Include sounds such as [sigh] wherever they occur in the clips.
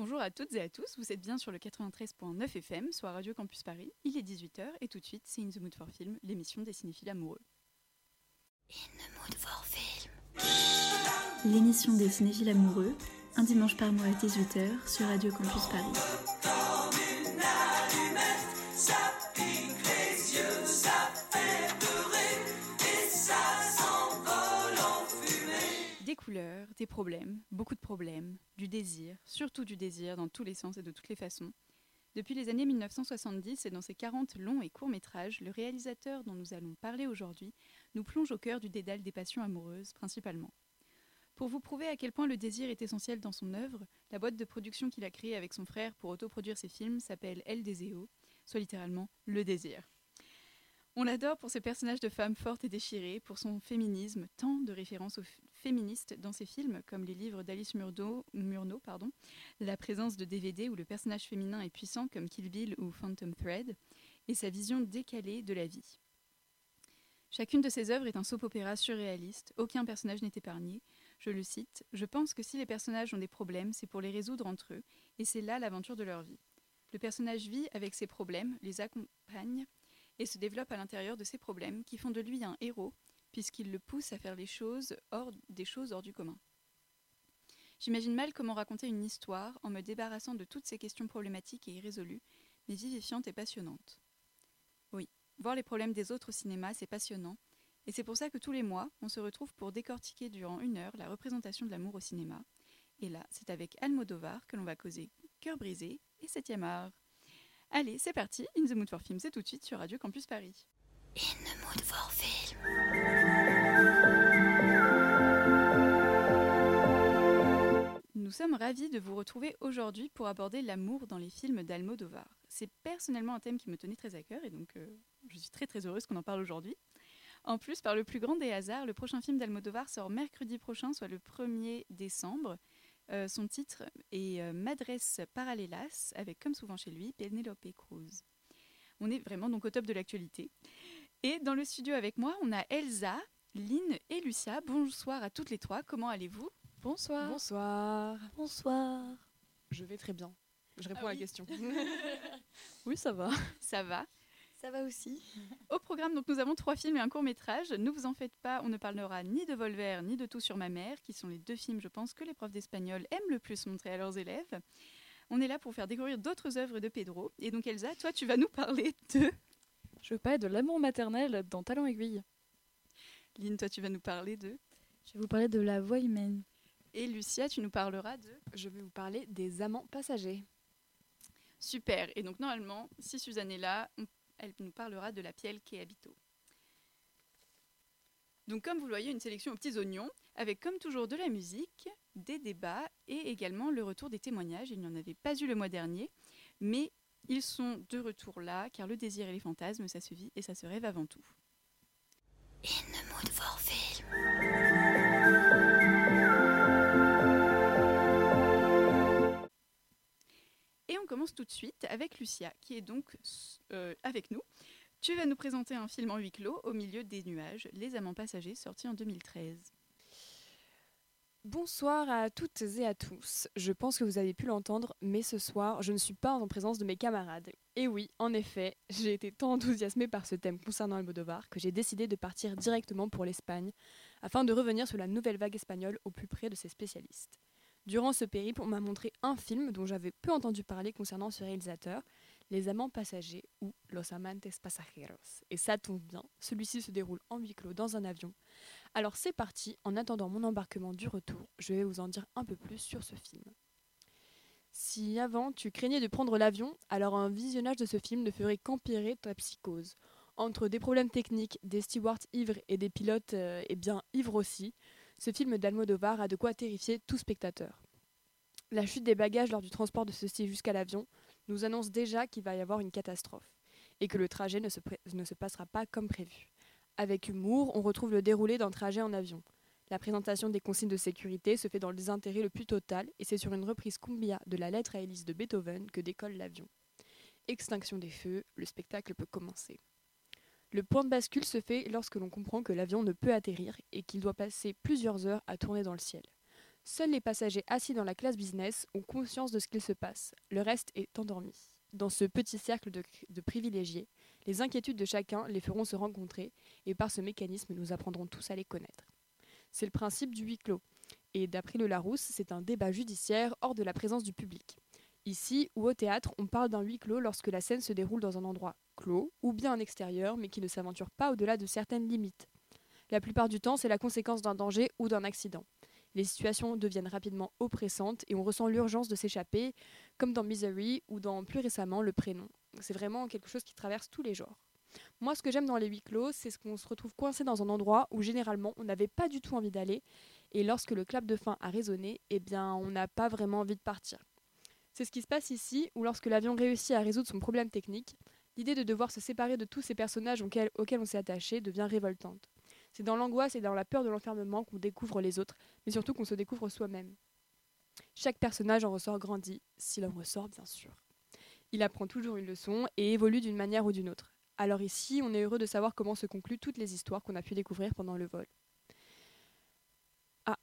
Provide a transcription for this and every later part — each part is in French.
Bonjour à toutes et à tous, vous êtes bien sur le 93.9 FM, soit Radio Campus Paris. Il est 18h et tout de suite, c'est In the Mood for Film, l'émission des cinéphiles amoureux. In the Mood for Film. L'émission des cinéphiles amoureux, un dimanche par mois à 18h sur Radio Campus Paris. Des problèmes, beaucoup de problèmes, du désir, surtout du désir dans tous les sens et de toutes les façons. Depuis les années 1970 et dans ses 40 longs et courts métrages, le réalisateur dont nous allons parler aujourd'hui nous plonge au cœur du dédale des passions amoureuses, principalement. Pour vous prouver à quel point le désir est essentiel dans son œuvre, la boîte de production qu'il a créée avec son frère pour autoproduire ses films s'appelle El Deseo, soit littéralement le désir. On l'adore pour ses personnages de femmes fortes et déchirées, pour son féminisme, tant de références aux féministes dans ses films, comme les livres d'Alice Murdo, Murnau, pardon, la présence de DVD où le personnage féminin est puissant comme Kill Bill ou Phantom Thread, et sa vision décalée de la vie. Chacune de ses œuvres est un soap-opéra surréaliste, aucun personnage n'est épargné. Je le cite, Je pense que si les personnages ont des problèmes, c'est pour les résoudre entre eux, et c'est là l'aventure de leur vie. Le personnage vit avec ses problèmes, les accompagne, et se développe à l'intérieur de ses problèmes, qui font de lui un héros, puisqu'il le pousse à faire les choses hors des choses hors du commun. J'imagine mal comment raconter une histoire en me débarrassant de toutes ces questions problématiques et irrésolues, mais vivifiantes et passionnantes. Oui, voir les problèmes des autres au cinéma, c'est passionnant, et c'est pour ça que tous les mois, on se retrouve pour décortiquer durant une heure la représentation de l'amour au cinéma. Et là, c'est avec Almodovar que l'on va causer Cœur brisé et 7 art. Allez, c'est parti, In the Mood for Film, c'est tout de suite sur Radio Campus Paris. In the Mood for Film. Nous sommes ravis de vous retrouver aujourd'hui pour aborder l'amour dans les films d'Almodovar. C'est personnellement un thème qui me tenait très à cœur et donc euh, je suis très très heureuse qu'on en parle aujourd'hui. En plus, par le plus grand des hasards, le prochain film d'Almodovar sort mercredi prochain, soit le 1er décembre. Euh, son titre est euh, Madresse Paralelas, avec comme souvent chez lui, Penelope Cruz. On est vraiment donc au top de l'actualité. Et dans le studio avec moi, on a Elsa, Lynn et Lucia. Bonsoir à toutes les trois, comment allez-vous? Bonsoir. Bonsoir. Bonsoir. Je vais très bien. Je réponds Ah à oui. la question. [laughs] Oui, ça va. Ça va Ça va aussi. Au programme, donc, nous avons trois films et un court métrage. Ne vous en faites pas, on ne parlera ni de Volver ni de Tout sur ma mère, qui sont les deux films, je pense, que les profs d'espagnol aiment le plus montrer à leurs élèves. On est là pour faire découvrir d'autres œuvres de Pedro. Et donc, Elsa, toi, tu vas nous parler de. Je veux parler de l'amour maternel dans Talent Aiguille. Lynn, toi, tu vas nous parler de. Je vais vous parler de la voix humaine. Et Lucia, tu nous parleras de. Je vais vous parler des amants passagers. Super. Et donc, normalement, si Suzanne est là, on- elle nous parlera de la pielle qui habito. Donc, comme vous le voyez, une sélection aux petits oignons, avec comme toujours de la musique, des débats et également le retour des témoignages. Il n'y en avait pas eu le mois dernier, mais ils sont de retour là, car le désir et les fantasmes, ça se vit et ça se rêve avant tout. Commence tout de suite avec Lucia, qui est donc euh, avec nous. Tu vas nous présenter un film en huis clos, au milieu des nuages, Les Amants Passagers, sorti en 2013. Bonsoir à toutes et à tous. Je pense que vous avez pu l'entendre, mais ce soir, je ne suis pas en présence de mes camarades. Et oui, en effet, j'ai été tant enthousiasmée par ce thème concernant Almodovar que j'ai décidé de partir directement pour l'Espagne afin de revenir sur la nouvelle vague espagnole au plus près de ses spécialistes. Durant ce périple, on m'a montré un film dont j'avais peu entendu parler concernant ce réalisateur, Les Amants Passagers ou Los Amantes Pasajeros. Et ça tombe bien, celui-ci se déroule en huis clos dans un avion. Alors c'est parti, en attendant mon embarquement du retour, je vais vous en dire un peu plus sur ce film. Si avant tu craignais de prendre l'avion, alors un visionnage de ce film ne ferait qu'empirer ta psychose. Entre des problèmes techniques, des stewards ivres et des pilotes euh, eh bien ivres aussi, ce film d'Almodovar a de quoi terrifier tout spectateur. La chute des bagages lors du transport de ceux-ci jusqu'à l'avion nous annonce déjà qu'il va y avoir une catastrophe et que le trajet ne se, passera pas comme prévu. Avec humour, on retrouve le déroulé d'un trajet en avion. La présentation des consignes de sécurité se fait dans le désintérêt le plus total et c'est sur une reprise cumbia de la lettre à Élise de Beethoven que décolle l'avion. Extinction des feux, le spectacle peut commencer. Le point de bascule se fait lorsque l'on comprend que l'avion ne peut atterrir et qu'il doit passer plusieurs heures à tourner dans le ciel. Seuls les passagers assis dans la classe business ont conscience de ce qu'il se passe. Le reste est endormi. Dans ce petit cercle de, de privilégiés, les inquiétudes de chacun les feront se rencontrer et par ce mécanisme, nous apprendrons tous à les connaître. C'est le principe du huis clos. Et d'après le Larousse, c'est un débat judiciaire hors de la présence du public. Ici ou au théâtre, on parle d'un huis clos lorsque la scène se déroule dans un endroit ou bien en extérieur, mais qui ne s'aventure pas au-delà de certaines limites. La plupart du temps, c'est la conséquence d'un danger ou d'un accident. Les situations deviennent rapidement oppressantes et on ressent l'urgence de s'échapper, comme dans Misery ou dans plus récemment Le Prénom. C'est vraiment quelque chose qui traverse tous les genres. Moi, ce que j'aime dans les huis clos, c'est ce qu'on se retrouve coincé dans un endroit où généralement on n'avait pas du tout envie d'aller, et lorsque le clap de fin a résonné, eh bien, on n'a pas vraiment envie de partir. C'est ce qui se passe ici, où lorsque l'avion réussit à résoudre son problème technique, l'idée de devoir se séparer de tous ces personnages auxquels, on s'est attaché devient révoltante. C'est dans l'angoisse et dans la peur de l'enfermement qu'on découvre les autres, mais surtout qu'on se découvre soi-même. Chaque personnage en ressort grandi, s'il en ressort bien sûr. Il apprend toujours une leçon et évolue d'une manière ou d'une autre. Alors ici, on est heureux de savoir comment se concluent toutes les histoires qu'on a pu découvrir pendant le vol. Ah,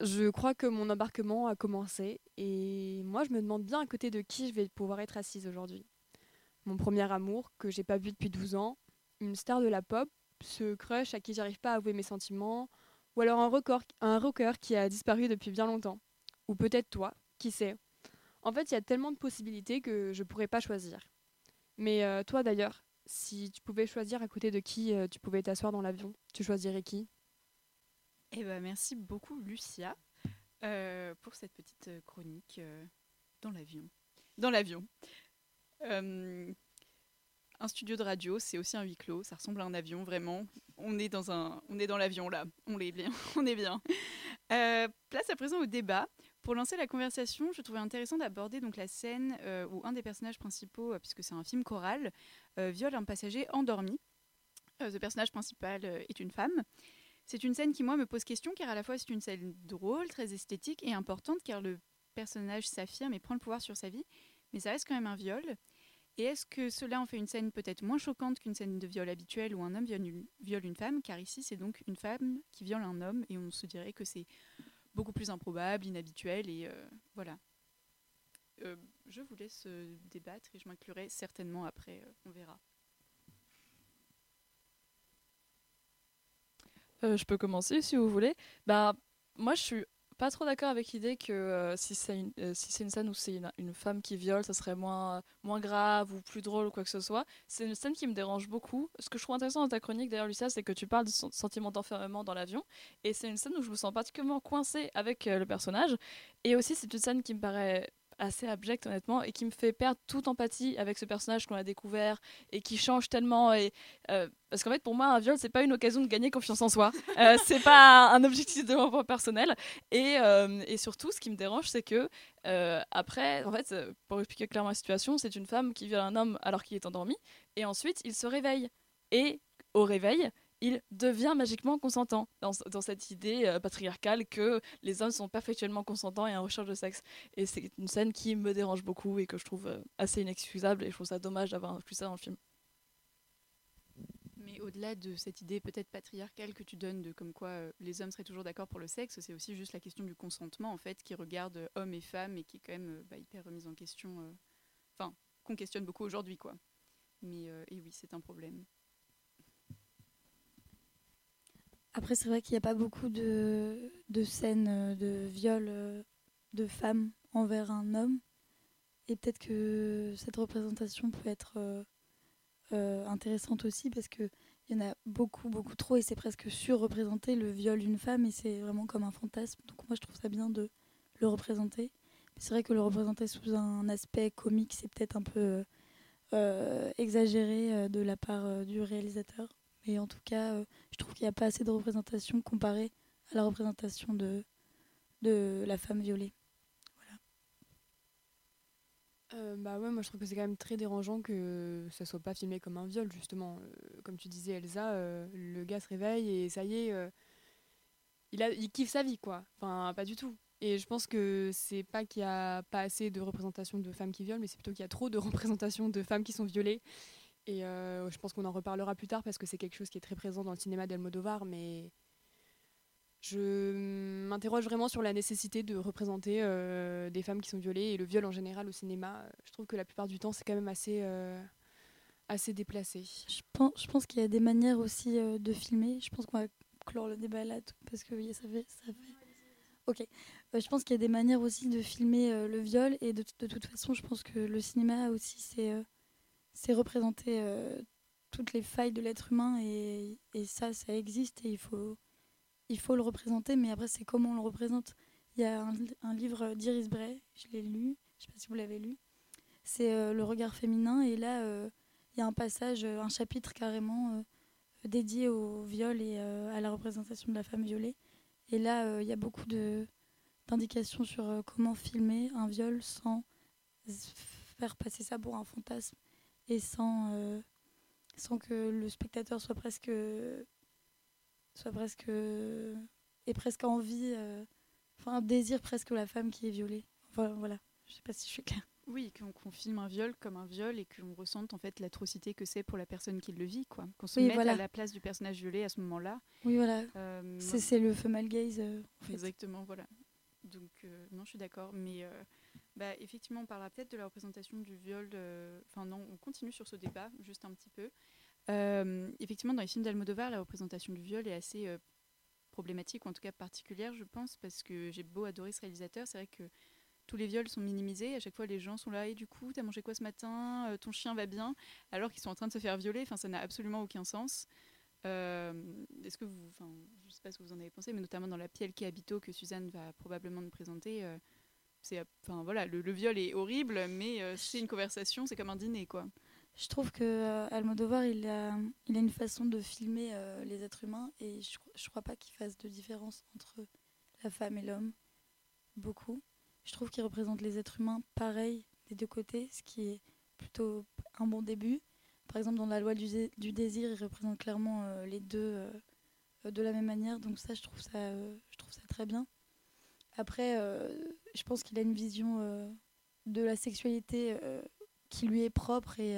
je crois que mon embarquement a commencé et moi je me demande bien à côté de qui je vais pouvoir être assise aujourd'hui. Mon premier amour, que j'ai pas vu depuis 12 ans, une star de la pop, ce crush à qui j'arrive pas à avouer mes sentiments, ou alors un, record, un rocker qui a disparu depuis bien longtemps. Ou peut-être toi, qui sait. En fait, il y a tellement de possibilités que je pourrais pas choisir. Mais euh, toi d'ailleurs, si tu pouvais choisir à côté de qui euh, tu pouvais t'asseoir dans l'avion, tu choisirais qui? Eh ben, merci beaucoup, Lucia, euh, pour cette petite chronique dans l'avion. Dans l'avion. Euh, un studio de radio, c'est aussi un huis clos. Ça ressemble à un avion, vraiment. On est dans un, on est dans l'avion là. On est bien. [laughs] Euh, place à présent au débat. Pour lancer la conversation, je trouvais intéressant d'aborder donc la scène euh, où un des personnages principaux, puisque c'est un film choral, viole un passager endormi. Ce personnage principal est une femme. C'est une scène qui, moi, me pose question, car à la fois c'est une scène drôle, très esthétique et importante, car le personnage s'affirme et prend le pouvoir sur sa vie, mais ça reste quand même un viol. Et est-ce que cela en fait une scène peut-être moins choquante qu'une scène de viol habituelle où un homme viole une, femme, car ici c'est donc une femme qui viole un homme, et on se dirait que c'est beaucoup plus improbable, inhabituel, et euh, voilà. Euh, je vous laisse euh, débattre et je m'inclurai certainement après, on verra. Je peux commencer si vous voulez. Bah, moi, je suis pas trop d'accord avec l'idée que euh, si c'est une, euh, si une scène où c'est une, femme qui viole, ça serait moins, moins grave ou plus drôle ou quoi que ce soit. C'est une scène qui me dérange beaucoup. Ce que je trouve intéressant dans ta chronique, d'ailleurs, Lucia, c'est que tu parles du sen- sentiment d'enfermement dans l'avion. Et c'est une scène où je me sens particulièrement coincée avec euh, le personnage. Et aussi, c'est une scène qui me paraît assez abjecte honnêtement et qui me fait perdre toute empathie avec ce personnage qu'on a découvert et qui change tellement et euh, parce qu'en fait pour moi un viol c'est pas une occasion de gagner confiance en soi. [laughs] Euh, c'est pas un objectif de développement personnel. Et, euh, et surtout ce qui me dérange c'est que euh, après en fait pour expliquer clairement la situation c'est une femme qui viole un homme alors qu'il est endormi et ensuite il se réveille. Et au réveil il devient magiquement consentant dans, cette idée euh, patriarcale que les hommes sont perpétuellement consentants et en recherche de sexe. Et c'est une scène qui me dérange beaucoup et que je trouve euh, assez inexcusable et je trouve ça dommage d'avoir inclus ça dans le film. Mais au-delà de cette idée peut-être patriarcale que tu donnes de comme quoi euh, les hommes seraient toujours d'accord pour le sexe, c'est aussi juste la question du consentement en fait qui regarde hommes et femmes et qui est quand même bah, hyper remise en question, enfin qu'on questionne beaucoup aujourd'hui quoi. Mais et oui c'est un problème. Après, c'est vrai qu'il n'y a pas beaucoup de, de scènes euh, de viol euh, de femmes envers un homme. Et peut-être que cette représentation peut être euh, intéressante aussi parce qu'il y en a beaucoup, beaucoup trop et c'est presque surreprésenté le viol d'une femme et c'est vraiment comme un fantasme. Donc moi, je trouve ça bien de le représenter. C'est vrai que le représenter sous un aspect comique, c'est peut-être un peu exagéré de la part du réalisateur. Mais en tout cas, euh, je trouve qu'il n'y a pas assez de représentation comparée à la représentation de, de la femme violée. Euh, bah ouais, moi je trouve que c'est quand même très dérangeant que ça soit pas filmé comme un viol, justement. Euh, comme tu disais, Elsa, le gars se réveille et ça y est, il kiffe sa vie, quoi. Enfin, pas du tout. Et je pense que c'est pas qu'il y a pas assez de représentation de femmes qui violent, mais c'est plutôt qu'il y a trop de [laughs] représentation de femmes qui sont violées. Et euh, je pense qu'on en reparlera plus tard parce que c'est quelque chose qui est très présent dans le cinéma d'Almodovar, mais je m'interroge vraiment sur la nécessité de représenter euh, des femmes qui sont violées et le viol en général au cinéma. Je trouve que la plupart du temps, c'est quand même assez, euh, assez déplacé. Je pense, je pense qu'il y a des manières aussi de filmer. Je pense qu'on va clore le débat là parce que oui, ça fait. Ça fait... Ok. Je pense qu'il y a des manières aussi de filmer le viol et de, de toute façon, je pense que le cinéma aussi, c'est c'est représenter euh, toutes les failles de l'être humain et, ça, ça existe et il faut, il faut le représenter. Mais après, c'est comment on le représente. Il y a un, li- un livre d'Iris Bray, je l'ai lu, je sais pas si vous l'avez lu. C'est euh, Le regard féminin et là. euh, il y a un passage, un chapitre carrément dédié au viol et à la représentation de la femme violée. Et là, il y a beaucoup de d'indications sur comment filmer un viol sans faire passer ça pour un fantasme et sans, euh, sans que le spectateur soit presque soit presque ait presque envie, euh, enfin désire presque la femme qui est violée. Enfin voilà, je sais pas si je suis claire. Oui, qu'on filme un viol comme un viol et qu'on ressente en fait l'atrocité que c'est pour la personne qui le vit, quoi. Qu'on se Oui, mette voilà. à la place du personnage violé à ce moment-là. Oui voilà, Euh, c'est c'est le female gaze. euh, en fait. Exactement, voilà. Donc, euh, non, je suis d'accord. Mais bah, effectivement, on parlera peut-être de la représentation du viol. Enfin, non, on continue sur ce débat, juste un petit peu. Euh, effectivement, dans les films d'Almodovar, la représentation du viol est assez euh, problématique, ou en tout cas particulière, je pense, parce que j'ai beau adorer ce réalisateur, c'est vrai que tous les viols sont minimisés. À chaque fois, les gens sont là, et du coup, t'as mangé quoi ce matin Euh, Ton chien va bien Alors qu'ils sont en train de se faire violer. Enfin, ça n'a absolument aucun sens. Euh, Est-ce que vous, enfin, je sais pas ce que vous en avez pensé, mais notamment dans la Piel qui habito que Suzanne va probablement nous présenter, enfin voilà, le, viol est horrible, mais euh, c'est une conversation, c'est comme un dîner, quoi. Je trouve que euh, Almodovar, il a, il a une façon de filmer euh, les êtres humains et je, je crois pas qu'il fasse de différence entre la femme et l'homme. Beaucoup. Je trouve qu'il représente les êtres humains pareil des deux côtés, ce qui est plutôt un bon début. Par exemple, dans la loi du, du désir, il représente clairement les deux de la même manière. Donc ça, je trouve ça, je trouve ça très bien. Après, euh, je pense qu'il a une vision euh, de la sexualité euh, qui lui est propre et,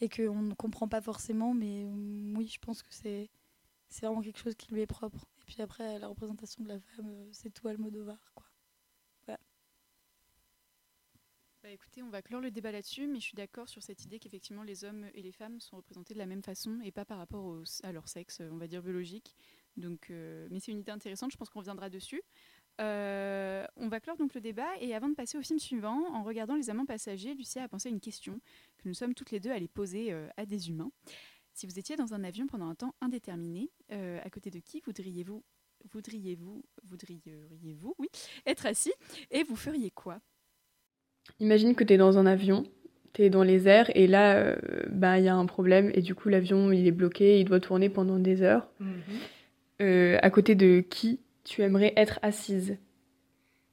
et qu'on ne comprend pas forcément. Mais euh, oui, je pense que c'est vraiment quelque chose qui lui est propre. Et puis après, la représentation de la femme, c'est tout Almodovar. Quoi. Bah, écoutez, on va clore le débat là-dessus, mais je suis d'accord sur cette idée qu'effectivement les hommes et les femmes sont représentés de la même façon et pas par rapport à leur sexe, on va dire biologique. Donc, mais c'est une idée intéressante, je pense qu'on reviendra dessus. Euh, on va clore donc le débat et avant de passer au film suivant, en regardant les amants passagers, Lucia a pensé à une question que nous sommes toutes les deux allées poser euh, à des humains. Si vous étiez dans un avion pendant un temps indéterminé, euh, à côté de qui voudriez-vous, voudriez-vous, voudriez-vous, oui, être assis et vous feriez quoi? Imagine que tu es dans un avion, tu es dans les airs et là, euh, bah, il y a un problème et du coup l'avion il est bloqué, il doit tourner pendant des heures. Euh, à côté de qui tu aimerais être assise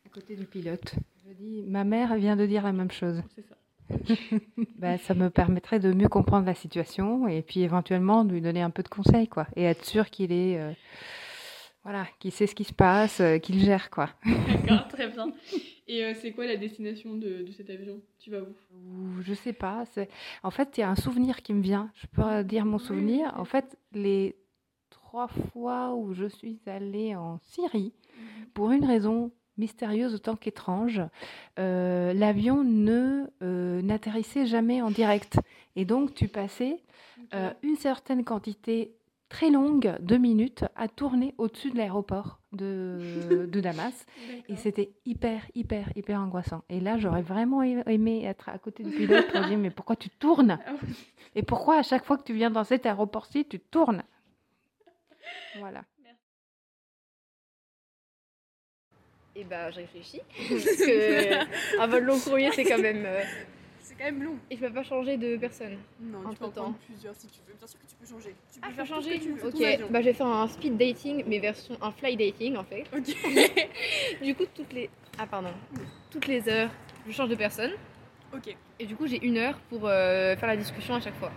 À côté du pilote. Je dis, ma mère vient de dire la même chose. C'est ça. [laughs] Ben, ça me permettrait de mieux comprendre la situation et puis éventuellement de lui donner un peu de conseils, quoi. Et être sûr qu'il est. euh, voilà, qu'il sait ce qui se passe, euh, qu'il gère, quoi. [laughs] D'accord, très bien. Et euh, c'est quoi la destination de, de cet avion? Tu vas où? Je sais pas. En fait, il y a un souvenir qui me vient. Je peux dire mon souvenir. En fait, les trois fois où je suis allée en Syrie, pour une raison mystérieuse autant qu'étrange, euh, l'avion ne euh, n'atterrissait jamais en direct. Et donc, tu passais euh, une certaine quantité très longue de minutes à tourner au-dessus de l'aéroport de, [laughs] de Damas. Et c'était hyper, hyper, hyper angoissant. Et là, j'aurais vraiment aimé être à côté du pilote pour dire, mais pourquoi tu tournes? Ah. Et pourquoi à chaque fois que tu viens dans cet aéroport-ci, tu tournes? Voilà. Et bah, je réfléchis. [laughs] Parce que un vol long courrier, c'est quand même. euh, [laughs] C'est quand même long. Et je peux pas changer de personne. Non, tu peux en prendre plusieurs si tu veux. Bien sûr que tu peux changer. Tu Ah, je peux changer Ok, bah, je vais faire un speed dating, mais version un fly dating en fait. Ok. [laughs] Du coup, toutes les. Ah, pardon. Toutes les heures, je change de personne. Ok. Et du coup, j'ai une heure pour euh, faire la discussion à chaque fois.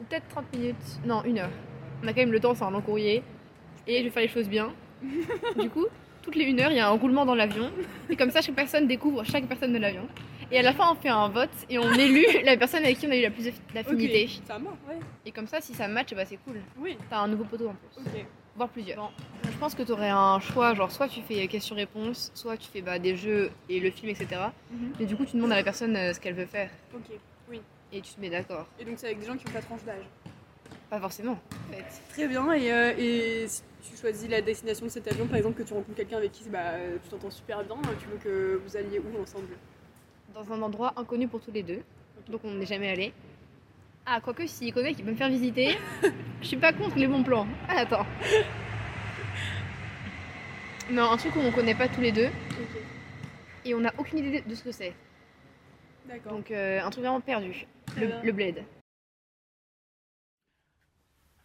Ou peut-être 30 minutes. Non, une heure. On a quand même le temps, c'est un long courrier. Et je vais faire les choses bien. du coup, toutes les une heure, il y a un roulement dans l'avion. Et comme ça, chaque personne découvre chaque personne de l'avion. Et à la fin, on fait un vote et on élue la personne avec qui on a eu la plus d'affinité. Ça marche, ouais. Et comme ça, si ça match, bah c'est cool. Oui. T'as un nouveau poteau en plus. Ok. voire plusieurs. Je pense que tu aurais un choix, genre soit tu fais question-réponse, soit tu fais bah, des jeux et le film, etc. Mhm. Mais du coup, tu demandes à la personne euh, ce qu'elle veut faire Ok, oui. et tu te mets d'accord. Et donc c'est avec des gens qui ont ta tranche d'âge. Pas forcément, en fait. Très bien, et, euh, et si tu choisis la destination de cet avion, par exemple, que tu rencontres quelqu'un avec qui bah, euh, tu t'entends super bien, tu veux que vous alliez où ensemble? Dans un endroit inconnu pour tous les deux, donc on n'est jamais allé. Ah, quoique s'il connaît qui peut me faire visiter, [laughs] je suis pas contre les bons plans. Ah, attends. Non, un truc où on connaît pas tous les deux et on n'a aucune idée de ce que c'est. d'accord. Donc euh, un truc vraiment perdu. Le bled.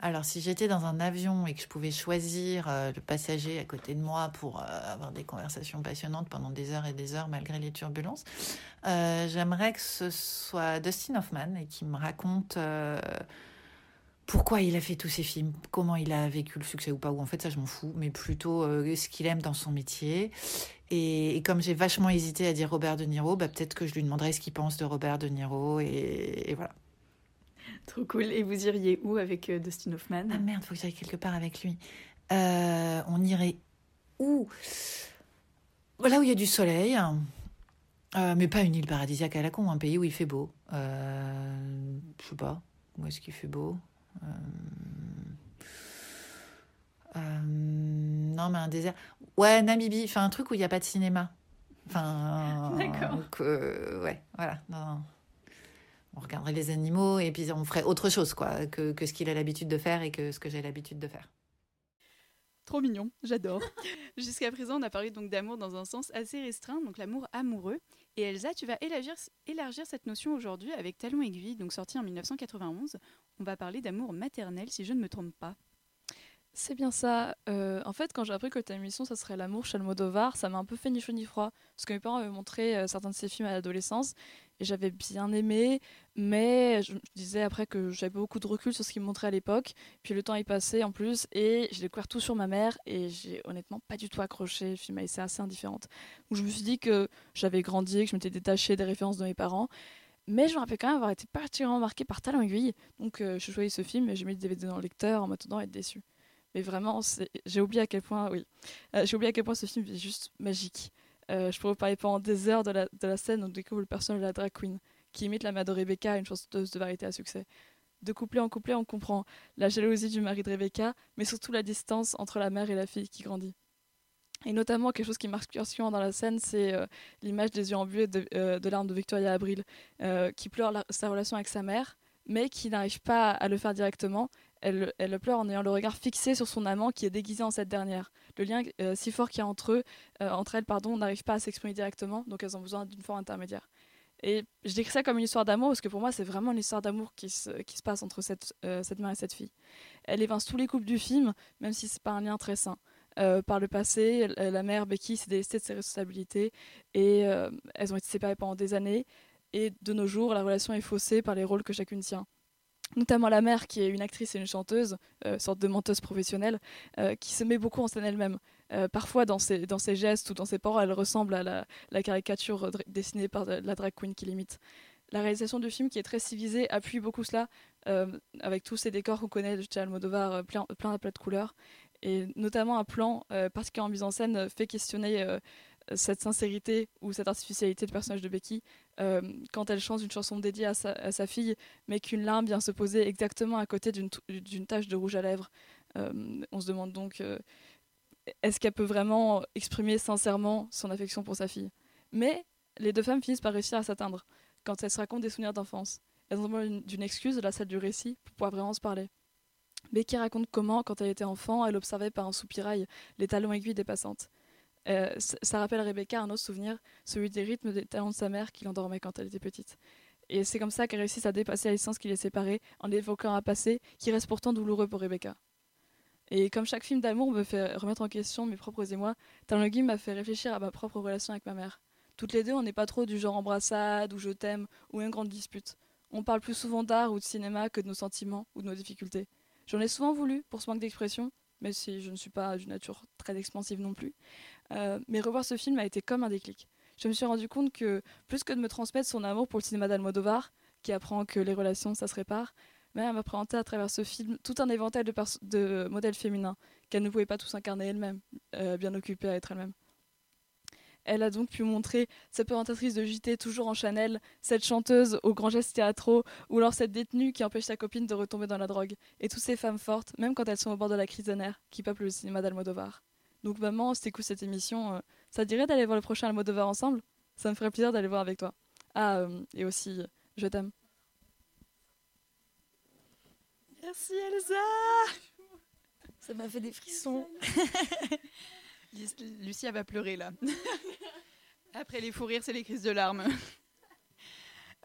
Alors, si j'étais dans un avion et que je pouvais choisir euh, le passager à côté de moi pour euh, avoir des conversations passionnantes pendant des heures et des heures malgré les turbulences, euh, j'aimerais que ce soit Dustin Hoffman et qu'il me raconte pourquoi il a fait tous ces films, comment il a vécu le succès ou pas, ou en fait ça je m'en fous, mais plutôt ce qu'il aime dans son métier. Et, comme j'ai vachement hésité à dire Robert De Niro, bah, peut-être que je lui demanderais ce qu'il pense de Robert De Niro et voilà. [laughs] Trop cool. Et vous iriez où avec euh, Dustin Hoffman? Ah merde, faut que j'aille quelque part avec lui. Euh, on irait où? Là où il y a du soleil, Euh, mais pas une île paradisiaque à la con, un pays où il fait beau. Euh, je sais pas, où est-ce qu'il fait beau? Non, mais un désert. Ouais, Namibie, enfin un truc où il n'y a pas de cinéma. Enfin. [laughs] D'accord. ouais, voilà. non, non. On regarderait les animaux et puis on ferait autre chose, quoi, que, que ce qu'il a l'habitude de faire et que ce que j'ai l'habitude de faire. Trop mignon, j'adore. [laughs] Jusqu'à présent, on a parlé donc d'amour dans un sens assez restreint, donc l'amour amoureux. Et Elsa, tu vas élargir, élargir cette notion aujourd'hui avec Talon Aiguille, donc sorti en 1991. On va parler d'amour maternel, si je ne me trompe pas. C'est bien ça. Euh, en fait, quand j'ai appris que ta émission, ça serait L'amour chez Almodovar, ça m'a un peu fait ni chaud ni froid. Parce que mes parents avaient montré euh, certains de ces films à l'adolescence et j'avais bien aimé, mais je disais après que j'avais beaucoup de recul sur ce qu'ils me montraient à l'époque. Puis le temps est passé en plus et j'ai découvert tout sur ma mère et j'ai honnêtement pas du tout accroché. Le film m'a laissé assez indifférente. Donc je me suis dit que j'avais grandi, que je m'étais détachée des références de mes parents. Mais je me rappelle quand même avoir été particulièrement marquée par Talent Aiguille. Donc euh, je choisi ce film et j'ai mis le DVD dans le lecteur en m'attendant à être déçue. Mais vraiment, j'ai oublié à quel point, oui, Euh, j'ai oublié à quel point ce film est juste magique. Euh, je pourrais vous parler pendant des heures de la, scène où on découvre le personnage de la drag queen, qui imite la mère de Rebecca, une chanteuse de variété à succès. De couplet en couplet, on comprend la jalousie du mari de Rebecca, mais surtout la distance entre la mère et la fille qui grandit. Et notamment, quelque chose qui marque particulièrement dans la scène, c'est euh, l'image des yeux embués de, euh, de larmes de Victoria Abril, euh, qui pleure sa relation avec sa mère, mais qui n'arrive pas à le faire directement. Elle, elle le pleure en ayant le regard fixé sur son amant qui est déguisé en cette dernière. Le lien euh, si fort qu'il y a entre eux, euh, entre elles, pardon, n'arrive pas à s'exprimer directement, donc elles ont besoin d'une forme intermédiaire. Et je décris ça comme une histoire d'amour parce que pour moi, c'est vraiment une histoire d'amour qui se, passe entre cette, euh, cette mère et cette fille. Elle évince tous les couples du film, même si c'est pas un lien très sain. Par le passé, la mère Becky s'est délestée de ses responsabilités et elles ont été séparées pendant des années. Et de nos jours, la relation est faussée par les rôles que chacune tient. Notamment la mère, qui est une actrice et une chanteuse, euh, sorte de menteuse professionnelle, euh, qui se met beaucoup en scène elle-même. Euh, parfois, dans ses, gestes ou dans ses paroles, elle ressemble à la, caricature dessinée par la drag queen qui l'imite. La réalisation du film, qui est très civilisée, appuie beaucoup cela, avec tous ces décors qu'on connaît de chez Almodovar, plein, plein d'aplats de couleurs. Et notamment un plan euh, particulièrement mise en scène fait questionner cette sincérité ou cette artificialité du personnage de Becky euh, quand elle chante une chanson dédiée à sa, fille, mais qu'une larme vient se poser exactement à côté d'une tache de rouge à lèvres. Euh, on se demande donc euh, est-ce qu'elle peut vraiment exprimer sincèrement son affection pour sa fille? Mais les deux femmes finissent par réussir à s'atteindre quand elles se racontent des souvenirs d'enfance. Elles ont besoin d'une- d'une excuse de la salle du récit pour pouvoir vraiment se parler. Becky raconte comment, quand elle était enfant, elle observait par un soupirail les talons aiguilles des passantes? Euh, ça rappelle Rebecca un autre souvenir, celui des rythmes des talons de sa mère qui l'endormait quand elle était petite. Et c'est comme ça qu'elle réussit à dépasser la distance qui les séparait en évoquant un passé qui reste pourtant douloureux pour Rebecca. Et comme chaque film d'amour me fait remettre en question mes propres émois, Talon m'a fait réfléchir à ma propre relation avec ma mère. Toutes les deux, on n'est pas trop du genre embrassade ou je t'aime ou une grande dispute. On parle plus souvent d'art ou de cinéma que de nos sentiments ou de nos difficultés. J'en ai souvent voulu pour ce manque d'expression, même si je ne suis pas d'une nature très expansive non plus. Euh, mais revoir ce film a été comme un déclic. Je me suis rendu compte que plus que de me transmettre son amour pour le cinéma d'Almodovar, qui apprend que les relations ça se répare, mais elle m'a présenté à travers ce film tout un éventail de, de modèles féminins qu'elle ne pouvait pas tous incarner elle-même, euh, bien occupée à être elle-même. Elle a donc pu montrer cette présentatrice de JT toujours en Chanel, cette chanteuse aux grands gestes théâtraux, ou alors cette détenue qui empêche sa copine de retomber dans la drogue. Et toutes ces femmes fortes, même quand elles sont au bord de la crise de nerfs, qui peuplent le cinéma d'Almodovar. Donc maman, si t'écoutes cette émission, euh, ça te dirait d'aller voir le prochain Almodovar ensemble? Ça me ferait plaisir d'aller voir avec toi. Ah, euh, et aussi, je t'aime. Merci Elsa Ça m'a fait des frissons. [laughs] Lucie, va pleurer là. [laughs] Après les fous rires, c'est les crises de larmes. [laughs]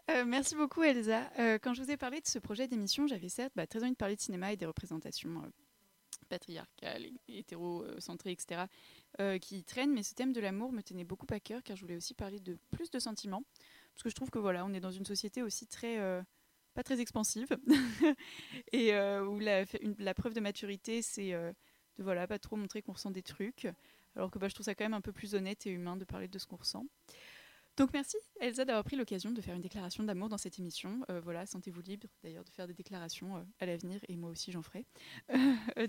Euh, merci beaucoup Elsa. Euh, quand je vous ai parlé de ce projet d'émission, j'avais certes bah, très envie de parler de cinéma et des représentations euh, patriarcales, hétérocentrées, etc. qui traînent, mais ce thème de l'amour me tenait beaucoup à cœur car je voulais aussi parler de plus de sentiments. Parce que je trouve que voilà, on est dans une société aussi très pas très expansive [laughs] et où la, la, preuve de maturité c'est de voilà pas trop montrer qu'on ressent des trucs alors que bah, je trouve ça quand même un peu plus honnête et humain de parler de ce qu'on ressent. Donc merci Elsa d'avoir pris l'occasion de faire une déclaration d'amour dans cette émission. Euh, voilà, sentez-vous libre d'ailleurs de faire des déclarations euh, à l'avenir et moi aussi j'en ferai. Euh,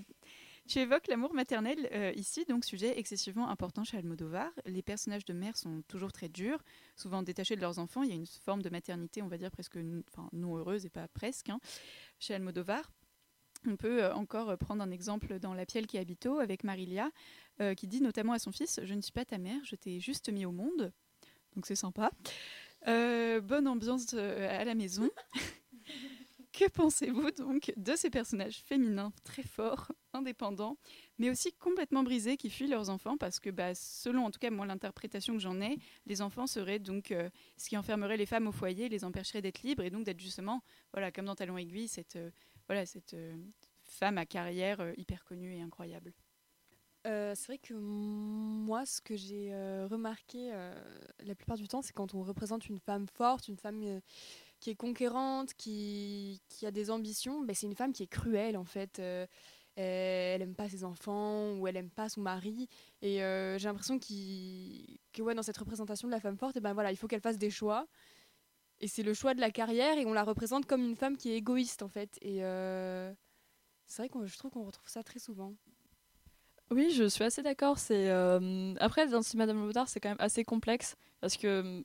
tu évoques l'amour maternel ici, donc sujet excessivement important chez Almodovar. Les personnages de mère sont toujours très durs, souvent détachés de leurs enfants. Il y a une forme de maternité, on va dire presque non heureuse et pas presque, hein, chez Almodovar. On peut encore prendre un exemple dans La Pielle qui habito avec Marilia, qui dit notamment à son fils Je ne suis pas ta mère, je t'ai juste mis au monde. Donc c'est sympa. Euh, bonne ambiance euh, à la maison. [laughs] que pensez-vous donc de ces personnages féminins très forts, indépendants, mais aussi complètement brisés qui fuient leurs enfants? Parce que, bah, selon en tout cas moi l'interprétation que j'en ai, les enfants seraient donc ce qui enfermerait les femmes au foyer, les empêcherait d'être libres et donc d'être justement, voilà, comme dans Talon aiguille, cette, voilà, cette femme à carrière hyper connue et incroyable. Euh, c'est vrai que moi, ce que j'ai euh, remarqué euh, la plupart du temps, c'est quand on représente une femme forte, une femme qui est conquérante, qui, a des ambitions, ben, c'est une femme qui est cruelle en fait. elle aime pas ses enfants ou elle aime pas son mari. Et j'ai l'impression que ouais, dans cette représentation de la femme forte, et ben voilà, il faut qu'elle fasse des choix. Et c'est le choix de la carrière et on la représente comme une femme qui est égoïste en fait. Et c'est vrai que je trouve qu'on retrouve ça très souvent. Oui, je suis assez d'accord. C'est euh, après dans le Madame Lothar, c'est quand même assez complexe parce que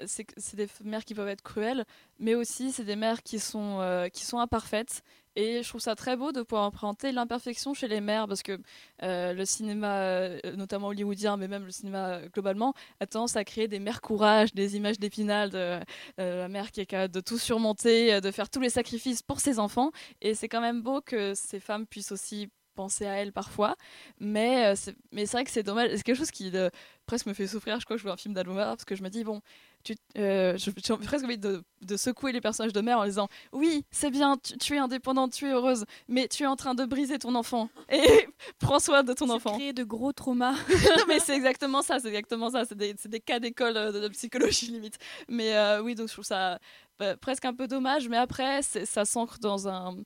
euh, c'est des mères qui peuvent être cruelles, mais aussi c'est des mères qui sont euh, qui sont imparfaites. Et je trouve ça très beau de pouvoir présenter l'imperfection chez les mères parce que le cinéma, notamment hollywoodien, mais même le cinéma globalement, a tendance à créer des mères courage, des images d'épinal de la mère qui est capable de tout surmonter, de faire tous les sacrifices pour ses enfants. Et c'est quand même beau que ces femmes puissent aussi penser à elle parfois. Mais euh, c'est, mais c'est vrai que c'est dommage. C'est quelque chose qui euh, presque me fait souffrir. Je crois que je vois un film d'Almodovar parce que je me dis, bon, tu, euh, j'ai presque envie de, de, secouer les personnages de mère en disant, oui, c'est bien, tu, es indépendante, tu es heureuse, mais tu es en train de briser ton enfant. Et [laughs] prends soin de ton enfant. créer de gros traumas. [laughs] mais c'est exactement ça, c'est exactement ça. C'est des, c'est des cas d'école de, psychologie limite. Mais oui, donc je trouve ça bah, presque un peu dommage. Mais après, ça s'ancre dans un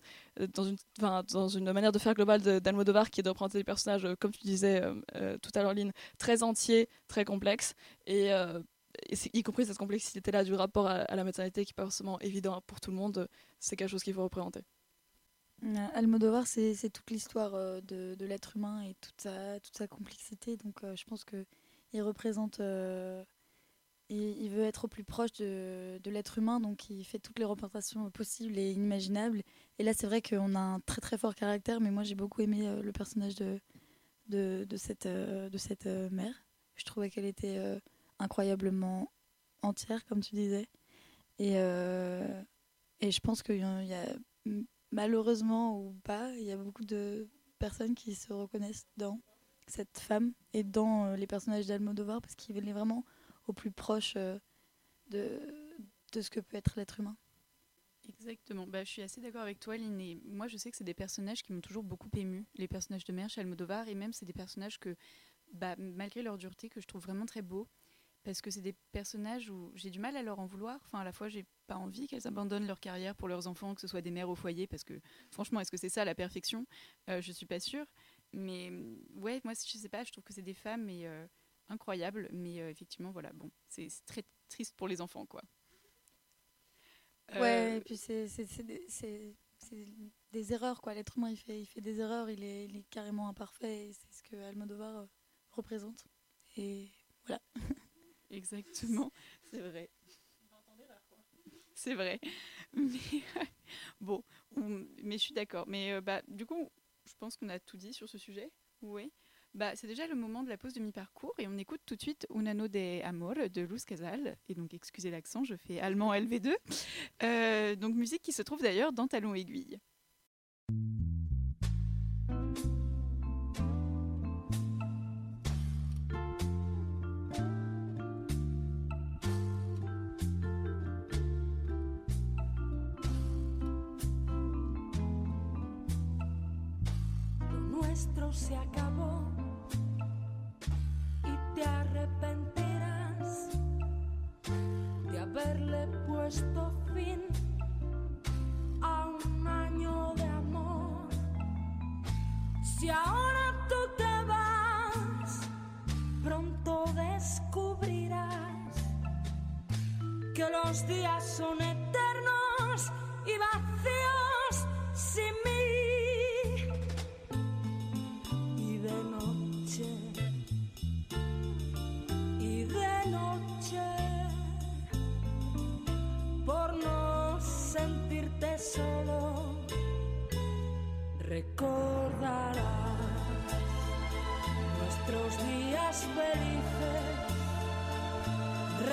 dans une, dans une manière de faire globale d'Almodovar qui est de représenter des personnages, euh, comme tu disais euh, euh, tout à l'heure, Lynn, très entiers, très complexes, et, y compris cette complexité-là du rapport à, la maternité qui n'est pas forcément évident pour tout le monde, c'est quelque chose qu'il faut représenter. Almodovar, c'est toute l'histoire de, l'être humain et toute sa complexité, donc je pense qu'il représente il, veut être au plus proche de, l'être humain, donc il fait toutes les représentations possibles et inimaginables. Et là, c'est vrai qu'on a un très très fort caractère, mais moi j'ai beaucoup aimé euh, le personnage de, cette, euh, euh, mère. Je trouvais qu'elle était incroyablement entière, comme tu disais. Et, et je pense qu'il y a malheureusement ou pas, il y a beaucoup de personnes qui se reconnaissent dans cette femme et dans les personnages d'Almodovar parce qu'il est vraiment au plus proche euh, de, de ce que peut être l'être humain. Exactement. Bah, je suis assez d'accord avec toi, Lynn. Et moi, je sais que c'est des personnages qui m'ont toujours beaucoup ému, les personnages de mère chez Almodovar. Et même, c'est des personnages que, bah, malgré leur dureté, que je trouve vraiment très beaux. Parce que c'est des personnages où j'ai du mal à leur en vouloir. Enfin, à la fois, j'ai pas envie qu'elles abandonnent leur carrière pour leurs enfants, que ce soit des mères au foyer. Parce que, franchement, est-ce que c'est ça la perfection? Euh, Je suis pas sûre. Mais ouais, moi, je sais pas, je trouve que c'est des femmes et. Euh, incroyable. Mais euh, effectivement, voilà, bon, c'est très triste pour les enfants, quoi. Ouais, euh, et puis c'est des erreurs, quoi. L'être humain, il fait, il fait des erreurs, il est, il est carrément imparfait, c'est ce que Almodovar euh, représente. Et voilà. [laughs] Exactement, c'est vrai. C'est vrai. Mais, [laughs] bon, on- mais je suis d'accord. Mais bah, du coup, je pense qu'on a tout dit sur ce sujet. Oui. Bah, c'est déjà le moment de la pause de mi-parcours et on écoute tout de suite Unano de Amor de Luz Casal. Et donc, excusez l'accent, je fais allemand LV2. Euh, donc, musique qui se trouve d'ailleurs dans Talon Aiguille. Haberle puesto fin a un año de amor. Si ahora tú te vas, pronto descubrirás que los días son eternos y vacíos sin mí recordarás nuestros días felices.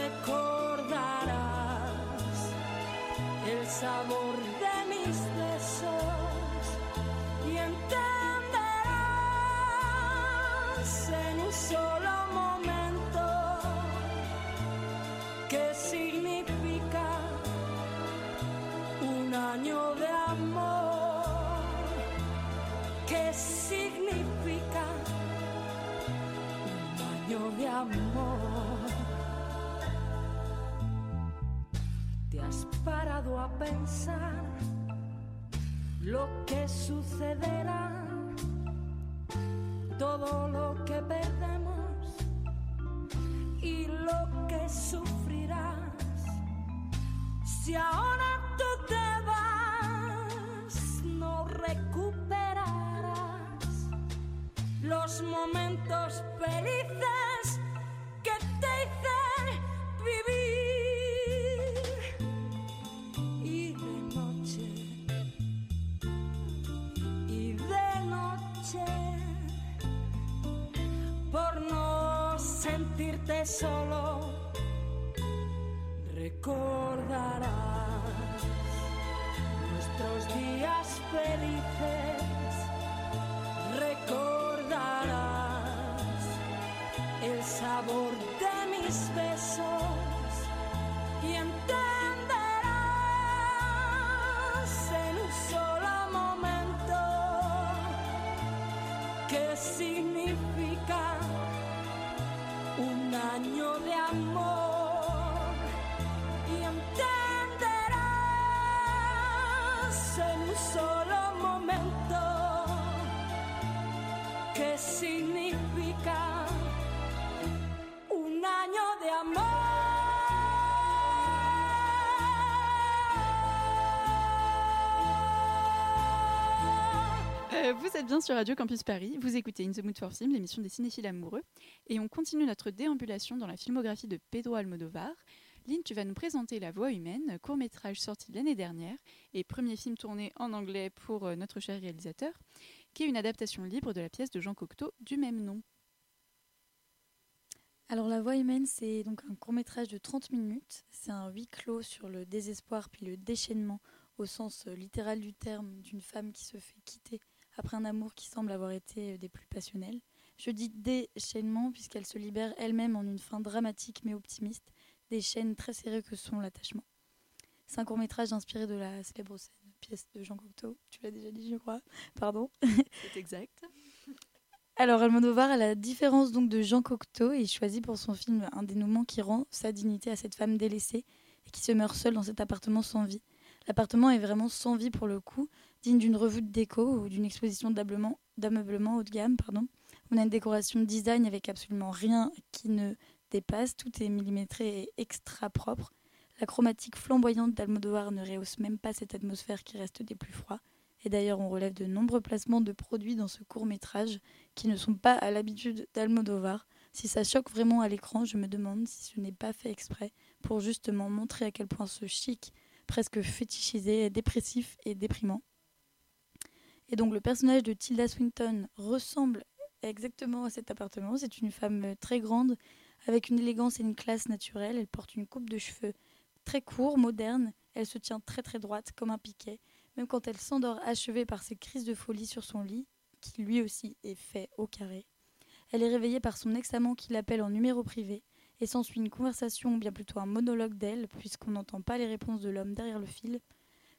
Recordarás el sabor de mis besos y entenderás en un solo amor. ¿Te has parado a pensar lo que sucederá? Todo lo que perdemos y lo que sufrirás. Si ahora tú te vas, no recuperarás los momentos solo, recordarás nuestros días felices, recordarás el sabor de mis besos un Euh, vous êtes bien sur Radio Campus Paris, vous écoutez In the Mood for Film, l'émission des cinéphiles amoureux, et on continue notre déambulation dans la filmographie de Pedro Almodovar. Lynn, tu vas nous présenter La Voix humaine, court-métrage sorti l'année dernière et premier film tourné en anglais pour euh, notre cher réalisateur, qui est une adaptation libre de la pièce de Jean Cocteau du même nom. Alors La Voix humaine, c'est donc un court-métrage de 30 minutes. C'est un huis clos sur le désespoir puis le déchaînement au sens euh, littéral du terme d'une femme qui se fait quitter après un amour qui semble avoir été euh, des plus passionnels. Je dis déchaînement puisqu'elle se libère elle-même en une fin dramatique mais optimiste des chaînes très serrées que sont l'attachement. C'est un court-métrage inspiré de la célèbre scène, pièce de Jean Cocteau. Tu l'as déjà dit, je crois. Pardon. C'est exact. [laughs] Alors Almodovar, à la différence donc de Jean Cocteau, il choisit pour son film un dénouement qui rend sa dignité à cette femme délaissée et qui se meurt seule dans cet appartement sans vie. L'appartement est vraiment sans vie pour le coup, d'une revue de déco ou d'une exposition d'ameublement d'ameublement haut de gamme. Pardon. On a une décoration de design avec absolument rien qui ne dépasse, tout est millimétré et extra propre. La chromatique flamboyante d'Almodovar ne rehausse même pas cette atmosphère qui reste des plus froids. Et d'ailleurs, on relève de nombreux placements de produits dans ce court métrage qui ne sont pas à l'habitude d'Almodovar. Si ça choque vraiment à l'écran, je me demande si ce n'est pas fait exprès pour justement montrer à quel point ce chic, presque fétichisé, est dépressif et déprimant. Et donc le personnage de Tilda Swinton ressemble exactement à cet appartement. C'est une femme euh, très grande, avec une élégance et une classe naturelle. Elle porte une coupe de cheveux très court, moderne. Elle se tient très très droite, comme un piquet, même quand elle s'endort achevée par ses crises de folie sur son lit, qui lui aussi est fait au carré. Elle est réveillée par son ex-amant qui l'appelle en numéro privé, et s'ensuit une conversation, ou bien plutôt un monologue d'elle, puisqu'on n'entend pas les réponses de l'homme derrière le fil.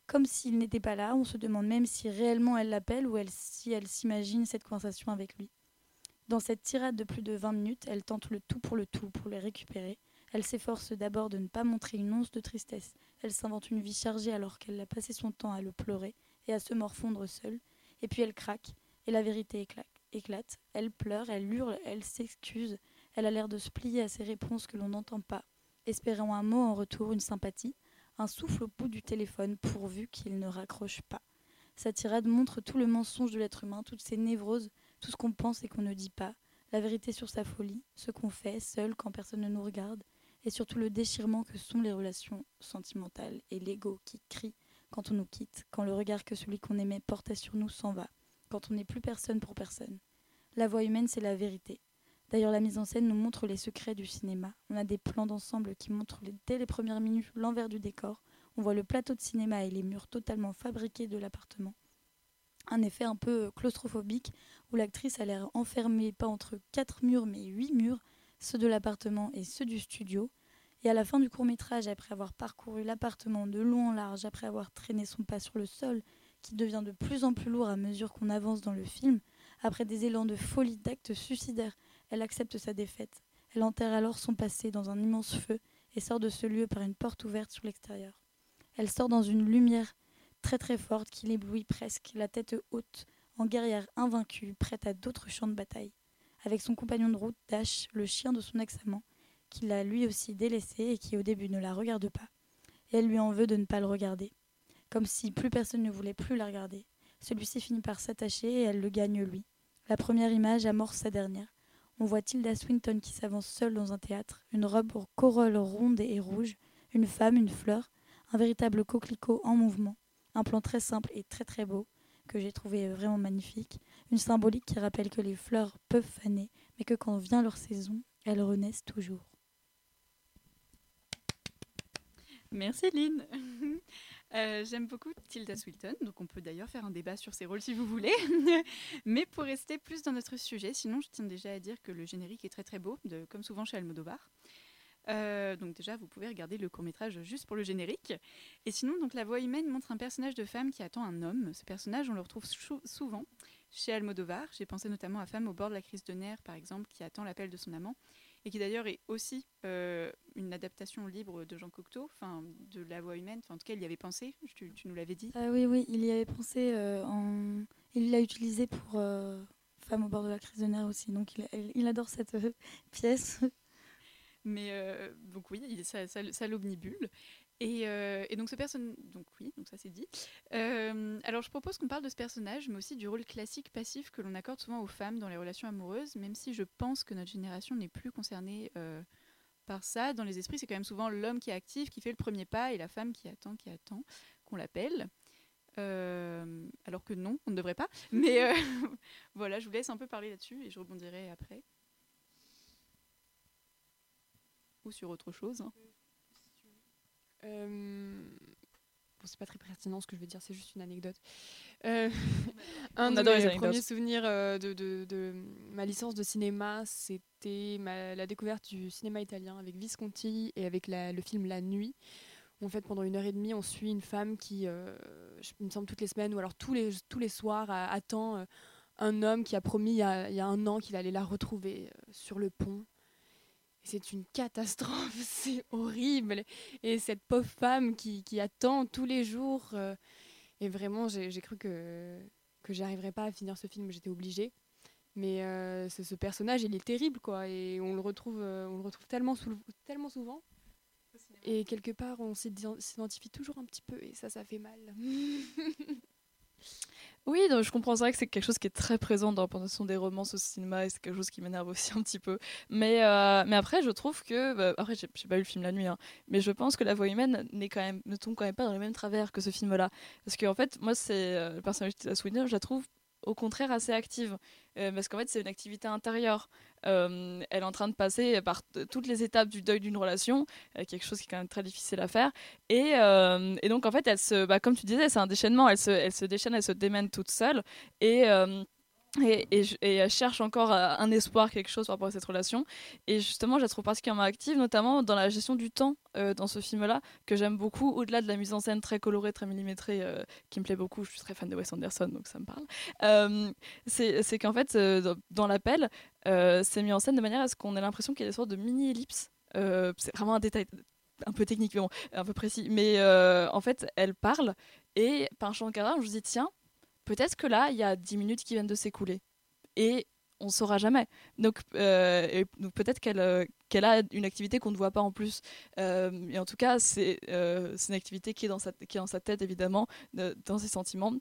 Comme s'il n'était pas là, on se demande même si réellement elle l'appelle ou si elle s'imagine cette conversation avec lui. Dans cette tirade de plus de 20 minutes, elle tente le tout pour le tout pour les récupérer. Elle s'efforce d'abord de ne pas montrer une once de tristesse. Elle s'invente une vie chargée alors qu'elle a passé son temps à le pleurer et à se morfondre seule. Et puis elle craque, et la vérité éclate. éclate. Elle pleure, elle hurle, elle s'excuse. Elle a l'air de se plier à ces réponses que l'on n'entend pas, espérant un mot en retour, une sympathie, un souffle au bout du téléphone pourvu qu'il ne raccroche pas. Sa tirade montre tout le mensonge de l'être humain, toutes ses névroses, tout ce qu'on pense et qu'on ne dit pas, la vérité sur sa folie, ce qu'on fait seul quand personne ne nous regarde, et surtout le déchirement que sont les relations sentimentales et l'ego qui crie quand on nous quitte, quand le regard que celui qu'on aimait portait sur nous s'en va, quand on n'est plus personne pour personne. La voix humaine, c'est la vérité. D'ailleurs, la mise en scène nous montre les secrets du cinéma. On a des plans d'ensemble qui montrent dès les premières minutes l'envers du décor. On voit le plateau de cinéma et les murs totalement fabriqués de l'appartement. Un effet un peu claustrophobique où l'actrice a l'air enfermée pas entre quatre murs mais huit murs, ceux de l'appartement et ceux du studio. Et à la fin du court métrage, après avoir parcouru l'appartement de long en large, après avoir traîné son pas sur le sol, qui devient de plus en plus lourd à mesure qu'on avance dans le film, après des élans de folie, d'actes suicidaires, elle accepte sa défaite. Elle enterre alors son passé dans un immense feu et sort de ce lieu par une porte ouverte sur l'extérieur. Elle sort dans une lumière très très forte qui l'éblouit presque, la tête haute, en guerrière invaincue, prête à d'autres champs de bataille. Avec son compagnon de route, Dash, le chien de son ex-amant, qui l'a lui aussi délaissé et qui au début ne la regarde pas. Et elle lui en veut de ne pas le regarder. Comme si plus personne ne voulait plus la regarder. Celui-ci finit par s'attacher et elle le gagne lui. La première image amorce sa dernière. On voit Tilda Swinton qui s'avance seule dans un théâtre, une robe aux corolles rondes et rouges, une femme, une fleur, un véritable coquelicot en mouvement, un plan très simple et très très beau, que j'ai trouvé vraiment magnifique, une symbolique qui rappelle que les fleurs peuvent faner, mais que quand vient leur saison, elles renaissent toujours. Merci Lynn. [laughs] Euh, J'aime beaucoup Tilda Swinton, donc on peut d'ailleurs faire un débat sur ses rôles si vous voulez. [laughs] Mais pour rester plus dans notre sujet, sinon je tiens déjà à dire que le générique est très très beau, comme souvent chez Almodovar. Euh, donc déjà, vous pouvez regarder le court métrage juste pour le générique. Et sinon, donc la voix humaine montre un personnage de femme qui attend un homme. Ce personnage, on le retrouve souvent chez Almodovar. J'ai pensé notamment à Femme au bord de la crise de nerfs, par exemple, qui attend l'appel de son amant, et qui d'ailleurs est aussi euh, une adaptation libre de Jean Cocteau, enfin de la voix humaine. En tout cas, il y avait pensé. Tu, tu nous l'avais dit. Ah oui, oui, il y avait pensé euh, en. Il l'a utilisé pour euh, Femme au bord de la crise de nerfs aussi. Donc il, il adore cette [laughs] pièce. Mais euh, donc oui, ça, ça, ça l'omnibule. Et, euh, et donc ce personnage, donc oui, donc ça c'est dit. Euh, alors je propose qu'on parle de ce personnage, mais aussi du rôle classique passif que l'on accorde souvent aux femmes dans les relations amoureuses, même si je pense que notre génération n'est plus concernée euh, par ça. Dans les esprits, c'est quand même souvent l'homme qui est actif, qui fait le premier pas, et la femme qui attend, qui attend qu'on l'appelle. Alors que non, on ne devrait pas. Mais euh, [laughs] voilà, je vous laisse un peu parler là-dessus et je rebondirai après. Ou sur autre chose. hein. Euh, Bon, c'est pas très pertinent ce que je veux dire, c'est juste une anecdote. Euh, [laughs] un On de les mes premiers souvenirs euh, de, de- de ma licence de cinéma, c'était la découverte du cinéma italien avec Visconti et avec la- le film La Nuit. En fait, pendant une heure et demie, on suit une femme qui, euh, il me semble toutes les semaines ou alors tous les, tous les soirs, attend un homme qui a promis il y a, il y a un an qu'il allait la retrouver sur le pont. C'est une catastrophe, [laughs] c'est horrible. Et cette pauvre femme qui, qui attend tous les jours. euh, et vraiment, j'ai cru que, que j'arriverais pas à finir ce film, j'étais obligée. Mais euh, ce, ce personnage, il est terrible, quoi. Et on le retrouve, euh, on le retrouve tellement, sou- tellement souvent. Et quelque part, on s'ident- s'identifie toujours un petit peu et ça, ça fait mal. [laughs] Oui, donc je comprends, c'est vrai que c'est quelque chose qui est très présent dans la représentation des romances au cinéma et c'est quelque chose qui m'énerve aussi un petit peu. Mais, euh, mais après, je trouve que. bah, après, j'ai j'ai pas eu le film la nuit, hein, mais je pense que La Voix humaine ne tombe quand même pas dans les mêmes travers que ce film-là. Parce qu'en fait, moi, c'est euh, le personnage de Tilda Swinton, je la trouve au contraire assez active. Euh, parce qu'en fait, c'est une activité intérieure. Euh, elle est en train de passer par toutes les étapes du deuil d'une relation, euh, quelque chose qui est quand même très difficile à faire. Et, et donc, en fait, elle se, bah, comme tu disais, c'est un déchaînement. Elle se, elle se déchaîne, elle se démène toute seule. Et. Et, elle cherche encore euh, un espoir, quelque chose par rapport à cette relation. Et justement, je la trouve particulièrement active, notamment dans la gestion du temps euh, dans ce film-là, que j'aime beaucoup, au-delà de la mise en scène très colorée, très millimétrée, euh, qui me plaît beaucoup. Je suis très fan de Wes Anderson, donc ça me parle. C'est qu'en fait, dans- l'appel, c'est mis en scène de manière à ce qu'on ait l'impression qu'il y a des sortes de mini-ellipses. C'est vraiment un détail un peu technique, mais bon, un peu précis. Mais en fait, elle parle, et par un champ de cadre, je me dis, tiens, peut-être que là, il y a 10 minutes qui viennent de s'écouler. Et on ne saura jamais. Donc, euh, peut-être qu'elle euh, qu'elle a une activité qu'on ne voit pas en plus. Euh, et en tout cas, c'est une activité qui est, dans sa, qui est dans sa tête, évidemment, de- dans ses sentiments.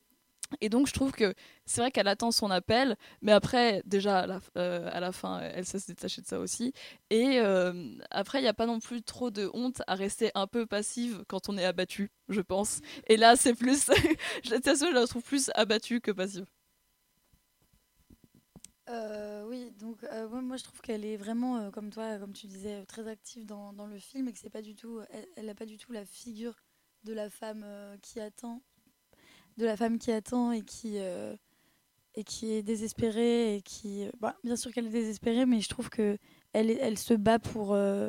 Et donc, je trouve que c'est vrai qu'elle attend son appel, mais après, déjà, à la, euh, à la fin, elle sait se détacher de ça aussi. Et euh, après, il n'y a pas non plus trop de honte à rester un peu passive quand on est abattu, je pense. Et là, c'est plus. [laughs] Cette situation, je la trouve plus abattue que passive. Euh, oui, donc moi, je trouve qu'elle est vraiment, comme toi, comme tu disais, très active dans, dans le film et que c'est pas du tout, elle, elle a pas du tout la figure de la femme qui attend, de la femme qui attend et qui euh, et qui est désespérée et qui, euh, bah, bien sûr qu'elle est désespérée, mais je trouve que elle, se bat pour euh,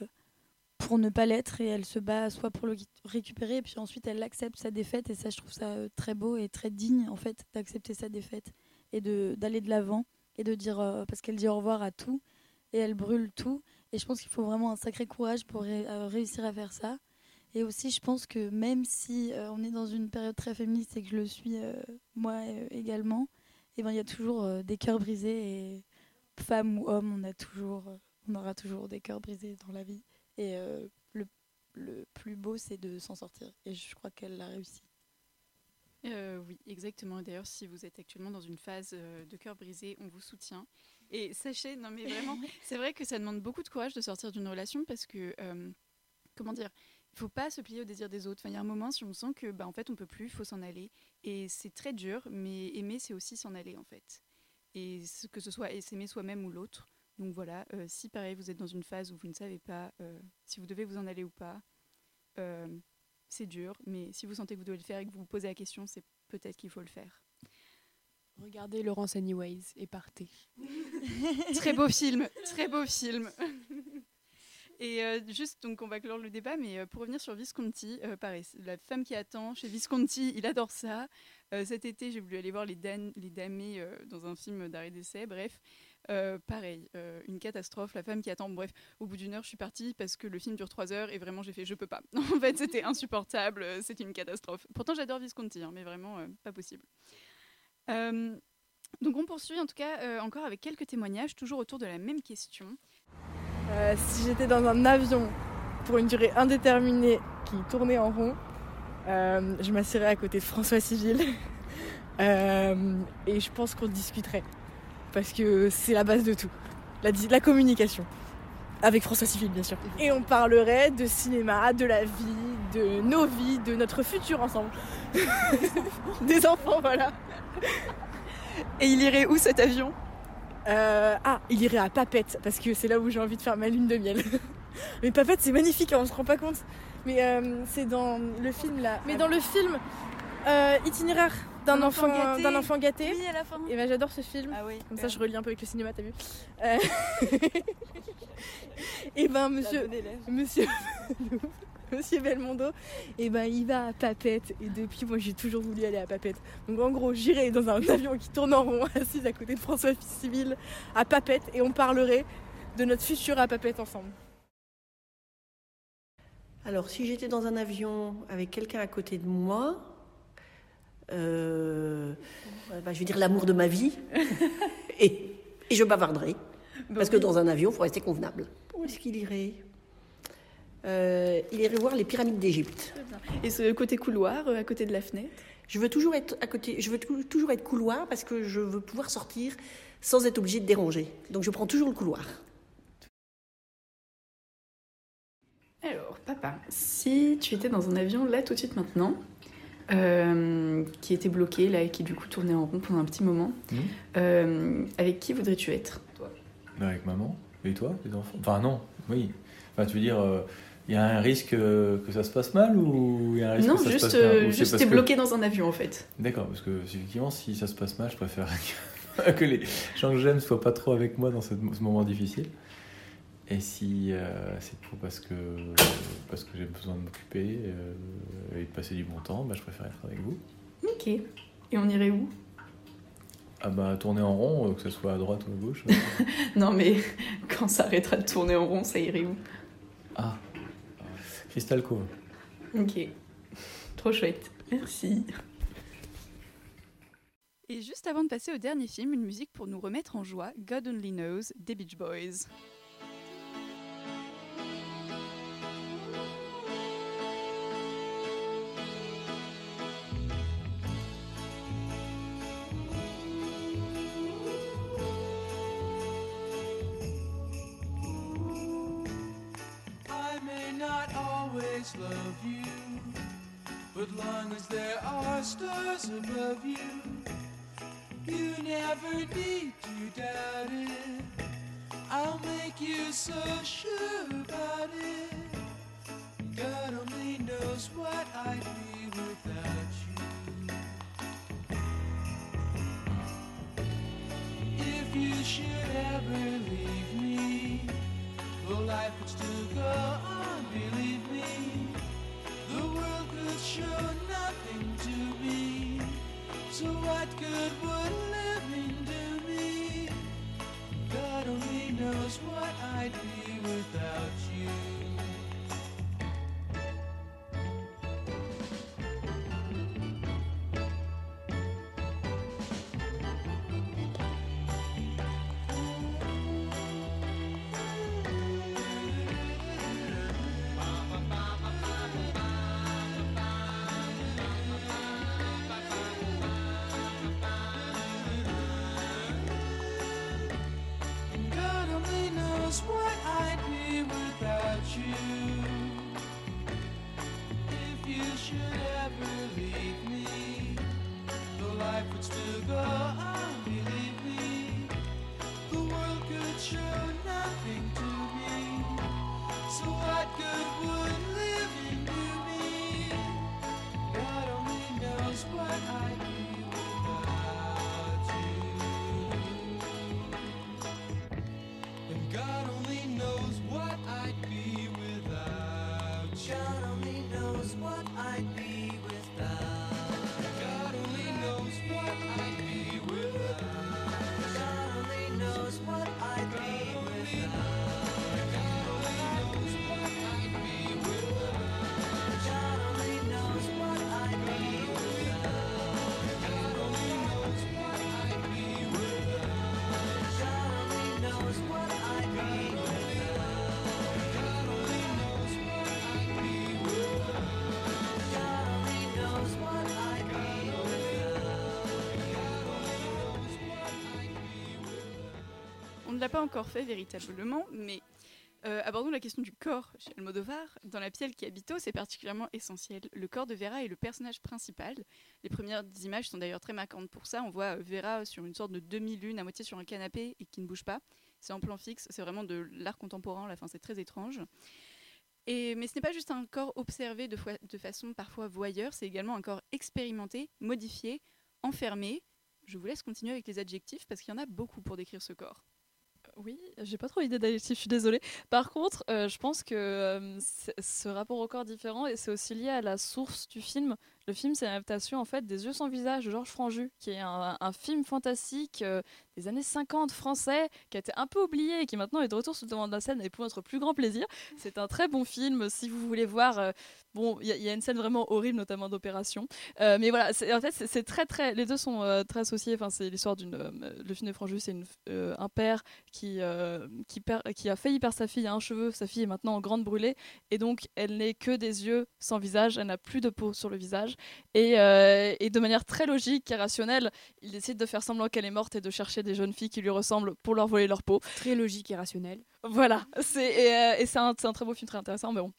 pour ne pas l'être et elle se bat soit pour le récupérer et puis ensuite elle accepte sa défaite et ça je trouve ça très beau et très digne en fait d'accepter sa défaite et d'aller de l'avant et de dire parce qu'elle dit au revoir à tout et elle brûle tout. Et je pense qu'il faut vraiment un sacré courage pour ré- réussir à faire ça et aussi je pense que même si euh, on est dans une période très féministe et que je le suis euh, moi euh, également et ben il y a toujours des cœurs brisés et femme ou homme on a toujours on aura toujours des cœurs brisés dans la vie et le, le plus beau c'est de s'en sortir et je crois qu'elle l'a réussi Euh, oui, exactement. Et D'ailleurs, si vous êtes actuellement dans une phase euh, de cœur brisé, on vous soutient. Et sachez, non mais vraiment, [laughs] c'est vrai que ça demande beaucoup de courage de sortir d'une relation parce que, euh, comment dire, faut pas se plier au désir des autres. Enfin, il y a un moment, si on sent que, bah, en fait, on peut plus, il faut s'en aller. Et c'est très dur, mais aimer, c'est aussi s'en aller, en fait. Et que ce soit s'aimer soi-même ou l'autre. Donc voilà, euh, si pareil, vous êtes dans une phase où vous ne savez pas euh, si vous devez vous en aller ou pas, euh, c'est dur, mais si vous sentez que vous devez le faire et que vous vous posez la question, c'est peut-être qu'il faut le faire. Regardez Laurence Anyways et partez. [laughs] très beau film, très beau film. [laughs] Et euh, juste, donc on va clore le débat, mais euh, pour revenir sur Visconti, euh, pareil, la femme qui attend chez Visconti, il adore ça. Cet été, j'ai voulu aller voir Les, Dan les Damnés euh, dans un film d'arrêt d'essai, bref. Pareil, une catastrophe, la femme qui attend. Bref, au bout d'une heure, je suis partie parce que le film dure trois heures et vraiment, j'ai fait je peux pas. [laughs] en fait, c'était insupportable, c'était une catastrophe. Pourtant, j'adore Visconti, hein, mais vraiment pas possible. Donc, on poursuit en tout cas encore avec quelques témoignages, toujours autour de la même question. Euh, si j'étais dans un avion pour une durée indéterminée qui tournait en rond, euh, je m'assierais à côté de François Civil. [laughs] Euh, et je pense qu'on discuterait. Parce que c'est la base de tout. La communication. Avec François Civil, bien sûr. Et on parlerait de cinéma, de la vie, de nos vies, de notre futur ensemble. [laughs] Des enfants, voilà. Et il irait où cet avion? Euh, ah, il irait à Papette, parce que c'est là où j'ai envie de faire ma lune de miel. [laughs] Mais Papette, c'est magnifique, hein, on se rend pas compte. Mais euh, c'est dans le film là. Mais dans le film euh, Itinéraire d'un Un enfant, enfant gâté. d'un enfant gâté. Oui, à la fin. Et ben j'adore ce film. Ah oui. Comme ça, je relis un peu avec le cinéma, t'as vu Et [laughs] ben, monsieur, monsieur, [laughs] [laughs] monsieur Belmondo, et ben il va à Papette. Et depuis, moi, j'ai toujours voulu aller à Papette. Donc, en gros, j'irai dans un [laughs] avion qui tourne en rond, [laughs] assise à côté de François Civil, à Papette, et on parlerait de notre futur à Papette ensemble. Alors, si j'étais dans un avion avec quelqu'un à côté de moi, euh, bah, je vais dire l'amour de ma vie, et, et je bavarderai. Parce que dans un avion, il faut rester convenable. Où est-ce qu'il irait? Euh, il irait voir les pyramides d'Égypte. Et ce côté couloir, euh, à côté de la fenêtre? Je veux toujours être à côté. Je veux tou- toujours être couloir parce que je veux pouvoir sortir sans être obligé de déranger. Donc je prends toujours le couloir. Alors, papa, si tu étais dans un avion là tout de suite maintenant, euh, qui était bloqué là et qui du coup tournait en rond pendant un petit moment, Mhm. euh, avec qui voudrais-tu être? Toi Avec maman? Et toi, les enfants? Enfin, non, oui. Enfin, tu veux dire, euh, il y a un risque euh, que ça se passe mal ou il y a un risque Non, que ça juste, se passe bien euh, Ou c'est juste t'es que- bloqué dans un avion en fait. D'accord, parce que effectivement, si ça se passe mal, je préfère [laughs] que, les gens que j'aime soient pas trop avec moi dans ce, moment difficile. Et si euh, c'est pour parce que parce que j'ai besoin de m'occuper euh, et de passer du bon temps, bah, je préfère être avec vous. Ok. Et on irait où? Ah bah tourner en rond, euh, que ce soit à droite ou à gauche. [laughs] Non mais [laughs] quand ça arrêtera de tourner en rond, ça irait où? Ah, Crystal Cove. Ok. Trop chouette. Merci. Et juste avant de passer au dernier film, une musique pour nous remettre en joie, God Only Knows des Beach Boys. I may not always love you, but long as there are stars above you, you never need to doubt it. I'll make you so sure about it. God only knows what I'd be without you. L'a pas encore fait véritablement, mais euh, abordons la question du corps chez Almodovar. Dans La Pielle qui habito, c'est particulièrement essentiel. Le corps de Vera est le personnage principal. Les premières images sont d'ailleurs très marquantes pour ça. On voit euh, Vera sur une sorte de demi-lune, à moitié sur un canapé et qui ne bouge pas. C'est en plan fixe, c'est vraiment de l'art contemporain, la fin c'est très étrange. Et, mais ce n'est pas juste un corps observé de, de façon parfois voyeur, c'est également un corps expérimenté, modifié, enfermé. Je vous laisse continuer avec les adjectifs parce qu'il y en a beaucoup pour décrire ce corps. Oui, j'ai pas trop idée d'adjectif, je suis désolée. Par contre, euh, je pense que euh, ce rapport au corps différent, et c'est aussi lié à la source du film. Le film, c'est l'adaptation en fait des Yeux sans visage de Georges Franju, qui est un, un film fantastique euh, des années 50 français, qui a été un peu oublié et qui maintenant est de retour sur le devant de la scène et pour notre plus grand plaisir. C'est un très bon film si vous voulez voir. euh, bon, il y, a- une scène vraiment horrible, notamment d'opération. Euh, mais voilà, en fait, c'est très très. Les deux sont euh, très associés. Enfin, c'est l'histoire d'une. le film de Franju, c'est un père qui qui, perd- qui a failli perdre sa fille à un cheveu. Sa fille est maintenant en grande brûlée et donc elle n'est que des yeux sans visage. Elle n'a plus de peau sur le visage et, et de manière très logique et rationnelle, il décide de faire semblant qu'elle est morte et de chercher des jeunes filles qui lui ressemblent pour leur voler leur peau. Très logique et rationnel. Voilà, c'est et, euh, et c'est un, un très beau film, très intéressant, mais bon.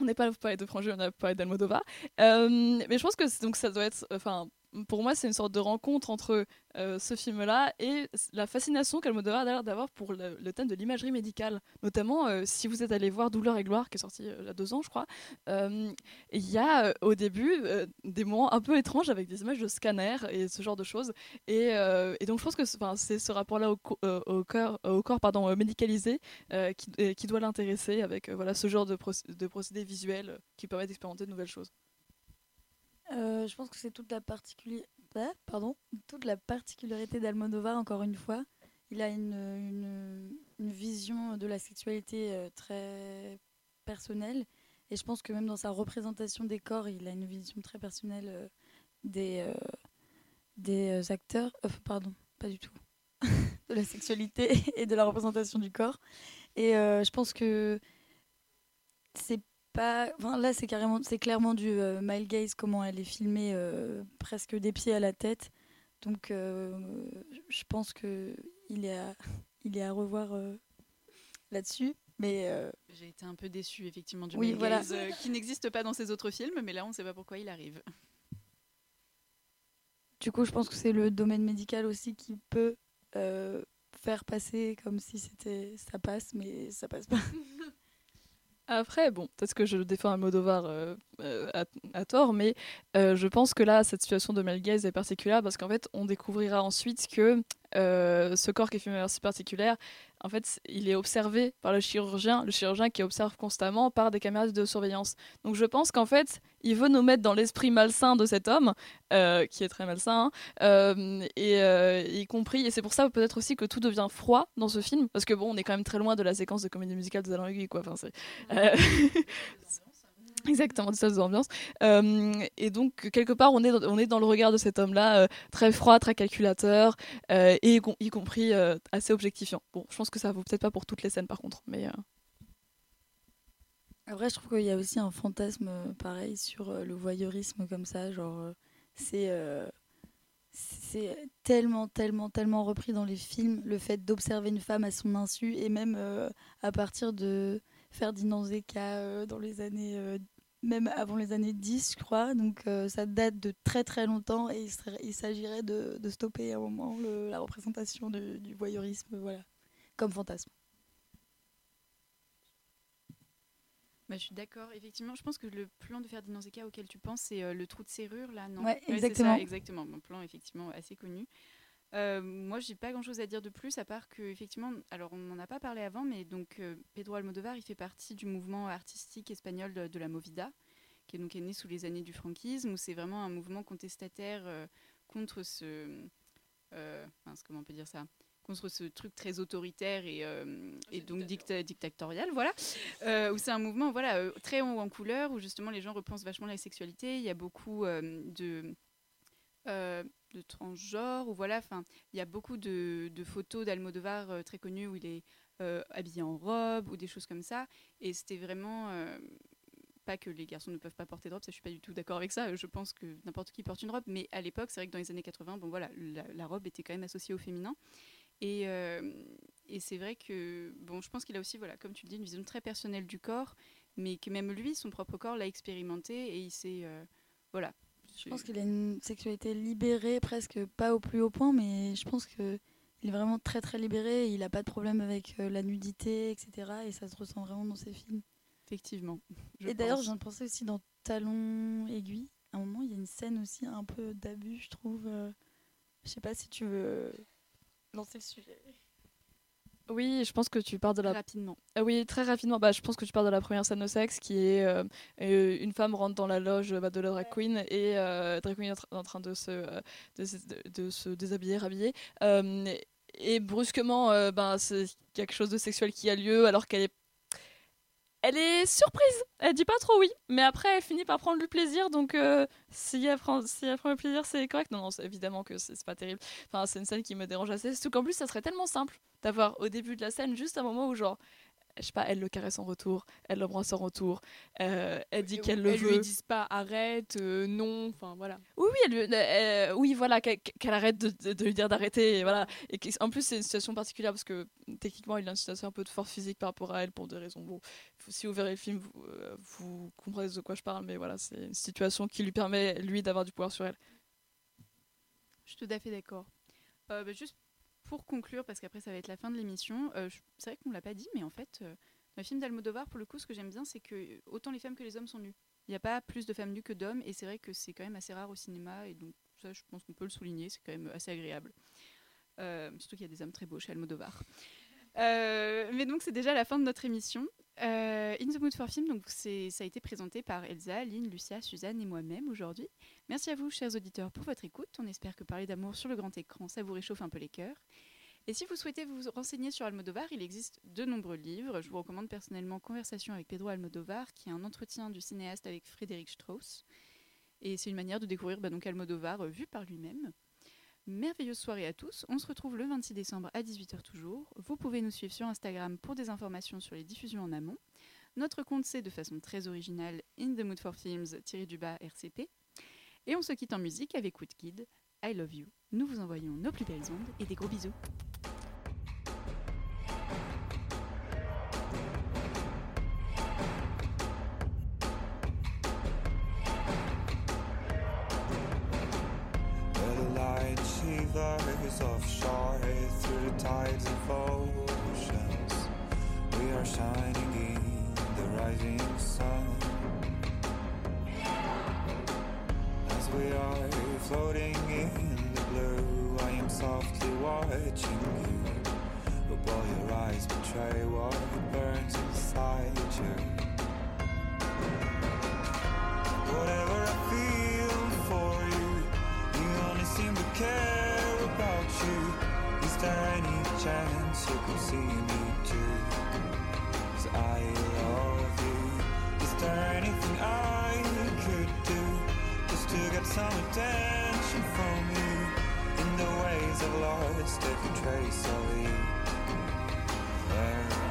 On n'est pas là pour parler de Frangé, on a parlé d'Almodovar. Euh, mais je pense que donc ça doit être, enfin, pour moi, c'est une sorte de rencontre entre euh, ce film-là et la fascination qu'Almodovar a d'avoir pour le, thème de l'imagerie médicale. Notamment, euh, si vous êtes allé voir Douleur et gloire, qui est sorti euh, il y a deux ans, je crois, il y a au début des moments un peu étranges avec des images de scanners et ce genre de choses. Et, donc, je pense que c'est- ce rapport-là au, co- au corps, au corps pardon, médicalisé qui, doit l'intéresser avec voilà, ce genre de, de procédés visuels qui permettent d'expérimenter de nouvelles choses. Euh, je pense que c'est toute la particulier- ah, pardon, toute la particularité d'Almodovar, encore une fois. Il a une, vision de la sexualité euh, très personnelle. Et je pense que même dans sa représentation des corps, il a une vision très personnelle euh, des, acteurs. pardon, pas du tout. [laughs] de la sexualité [laughs] et de la représentation du corps. Et je pense que c'est pas. Enfin, là, c'est carrément, c'est clairement du euh, male gaze, comment elle est filmée euh, presque des pieds à la tête. Donc, euh, je pense que il est à, [laughs] il est à revoir euh, là-dessus. Mais J'ai été un peu déçue effectivement du Oui, voilà. gaze, qui n'existe pas dans ses autres films, mais là on ne sait pas pourquoi il arrive. du coup, je pense que c'est le domaine médical aussi qui peut faire passer comme si c'était ça passe, mais ça passe pas. [laughs] Après, bon, peut-être que je défends Almodovar euh, euh, à, tort, mais euh, je pense que là, cette situation de Melgaze est particulière parce qu'en fait, on découvrira ensuite que euh, ce corps qui est filmé de manière si particulière, en fait, il est observé par le chirurgien, le chirurgien qui observe constamment par des caméras de surveillance. Donc je pense qu'en fait, il veut nous mettre dans l'esprit malsain de cet homme, euh, qui est très malsain, hein, euh, et euh, y compris, et c'est pour ça peut-être aussi que tout devient froid dans ce film, parce que bon, on est quand même très loin de la séquence de comédie musicale de Alain Aiguille, quoi. Enfin, c'est, [laughs] [laughs] Exactement, de cette ambiance. Euh, et donc, quelque part, on est, dans, on est dans le regard de cet homme-là, euh, très froid, très calculateur, euh, et y, com- y compris assez objectifiant. Bon, je pense que ça vaut peut-être pas pour toutes les scènes, par contre, mais... Après, je trouve qu'il y a aussi un fantasme pareil sur le voyeurisme comme ça. Genre, c'est c'est tellement, tellement, tellement repris dans les films le fait d'observer une femme à son insu et même à partir de Ferdinand Zeka euh, dans les années. Même avant les années 10, je crois. Donc, euh, ça date de très, très longtemps et il s'agirait de, de stopper à un moment le- la représentation du voyeurisme, voilà, comme fantasme. Bah, je suis d'accord, effectivement. Je pense que le plan de Ferdinand Zeka auquel tu penses, c'est euh, le trou de serrure, là, non? Ouais, c'est exactement. ça, exactement. Un plan, effectivement, assez connu. Euh, moi, j'ai pas grand-chose à dire de plus, à part que, effectivement, alors on n'en a pas parlé avant, mais donc euh, Pedro Almodovar, il fait partie du mouvement artistique espagnol de, de la Movida, qui est donc est né sous les années du franquisme, où c'est vraiment un mouvement contestataire euh, contre ce, euh, mince, comment on peut dire ça, contre ce truc très autoritaire et, euh, et donc dicta- dictatorial, voilà, Euh, où c'est un mouvement voilà très haut en couleur, où justement les gens repensent vachement la sexualité. Il y a beaucoup euh, de de transgenres, ou voilà, enfin, il y a beaucoup de, photos d'Almodovar euh, très connues où il est euh, habillé en robe ou des choses comme ça. Et c'était vraiment euh, pas que les garçons ne peuvent pas porter de robe, ça je suis pas du tout d'accord avec ça. Je pense que n'importe qui porte une robe, mais à l'époque, c'est vrai que dans les années 80, bon voilà, la, la robe était quand même associée au féminin. Et, et c'est vrai que, bon, je pense qu'il a aussi, voilà, comme tu le dis, une vision très personnelle du corps, mais que même lui, son propre corps, l'a expérimenté et il s'est, voilà. Je pense qu'il a une sexualité libérée, presque pas au plus haut point, mais je pense que il est vraiment très très libéré. Il a pas de problème avec euh, la nudité, etc. Et ça se ressent vraiment dans ses films. Effectivement. Et d'ailleurs, je viens de penser aussi dans Talon aiguille. À un moment, il y a une scène aussi un peu d'abus, je trouve. euh, Je sais pas si tu veux lancer le sujet. Oui, je pense que tu parles de la. Rapidement. Ah oui, très rapidement. Bah, je pense que tu parles de la première scène de sexe qui est euh, euh, une femme rentre dans la loge bah, de la drag queen et euh, drag queen est en tra- en train de se, euh, de, se- de- de se déshabiller, rhabiller. Et, brusquement, ben, c'est quelque chose de sexuel qui a lieu alors qu'elle est. Elle est surprise, elle dit pas trop oui, mais après elle finit par prendre du plaisir, donc euh, si, elle prend, si elle prend le plaisir, c'est correct. Non, non, évidemment que c'est pas terrible. Enfin, c'est une scène qui me dérange assez, surtout qu'en plus ça serait tellement simple d'avoir au début de la scène juste un moment où genre je sais pas elle le caresse en retour elle l'embrasse en retour euh, elle dit qu'elle le Elles veut lui disent pas arrête, euh, non, enfin voilà. oui oui elle, euh, oui voilà qu'elle arrête de, de- de lui dire d'arrêter voilà et en plus c'est une situation particulière parce que techniquement il a une situation un peu de force physique par rapport à elle pour des raisons bon si vous verrez le film vous, euh, vous comprendrez de quoi je parle mais voilà c'est une situation qui lui permet lui d'avoir du pouvoir sur elle Je suis tout à fait d'accord. Euh, bah, juste pour conclure, parce qu'après ça va être la fin de l'émission, euh, c'est vrai qu'on l'a pas dit, mais en fait, euh, dans les films d'Almodovar, pour le coup, ce que j'aime bien, c'est que euh, autant les femmes que les hommes sont nues. Il n'y a pas plus de femmes nues que d'hommes, et c'est vrai que c'est quand même assez rare au cinéma, et donc ça, je pense qu'on peut le souligner, c'est quand même assez agréable. Surtout qu'il y a des hommes très beaux chez Almodovar. Mais donc c'est déjà la fin de notre émission. Euh, In the Mood for Film, donc ça a été présenté par Elsa, Lynn, Lucia, Suzanne et moi-même aujourd'hui. Merci à vous, chers auditeurs, pour votre écoute. On espère que parler d'amour sur le grand écran, ça vous réchauffe un peu les cœurs. Et si vous souhaitez vous renseigner sur Almodovar, il existe de nombreux livres. Je vous recommande personnellement Conversation avec Pedro Almodovar, qui est un entretien du cinéaste avec Frédéric Strauss. Et c'est une manière de découvrir bah, donc Almodovar euh, vu par lui-même. Merveilleuse soirée à tous. On se retrouve le 26 décembre à 18h toujours. Vous pouvez nous suivre sur Instagram pour des informations sur les diffusions en amont. Notre compte c'est de façon très originale In the Mood for Films du bas RCP. Et on se quitte en musique avec Woodkid, I Love You. Nous vous envoyons nos plus belles ondes et des gros bisous. Attention from you? In the ways I've lost every trace of you. Where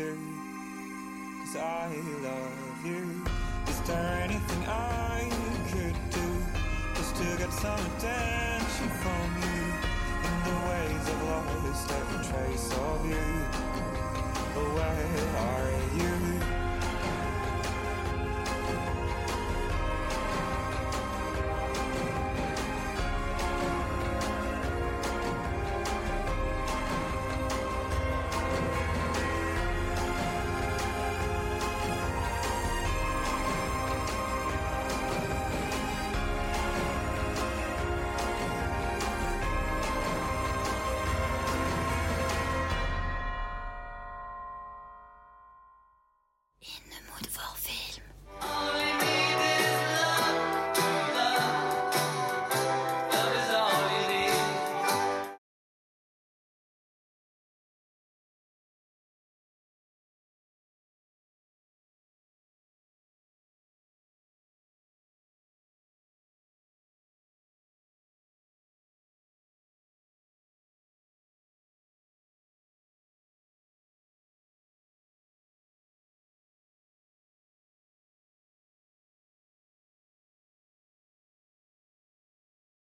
too. Cause I love you. Is there anything I could do just to get some attention from you? In the ways I've lost every trace of you. But where are you?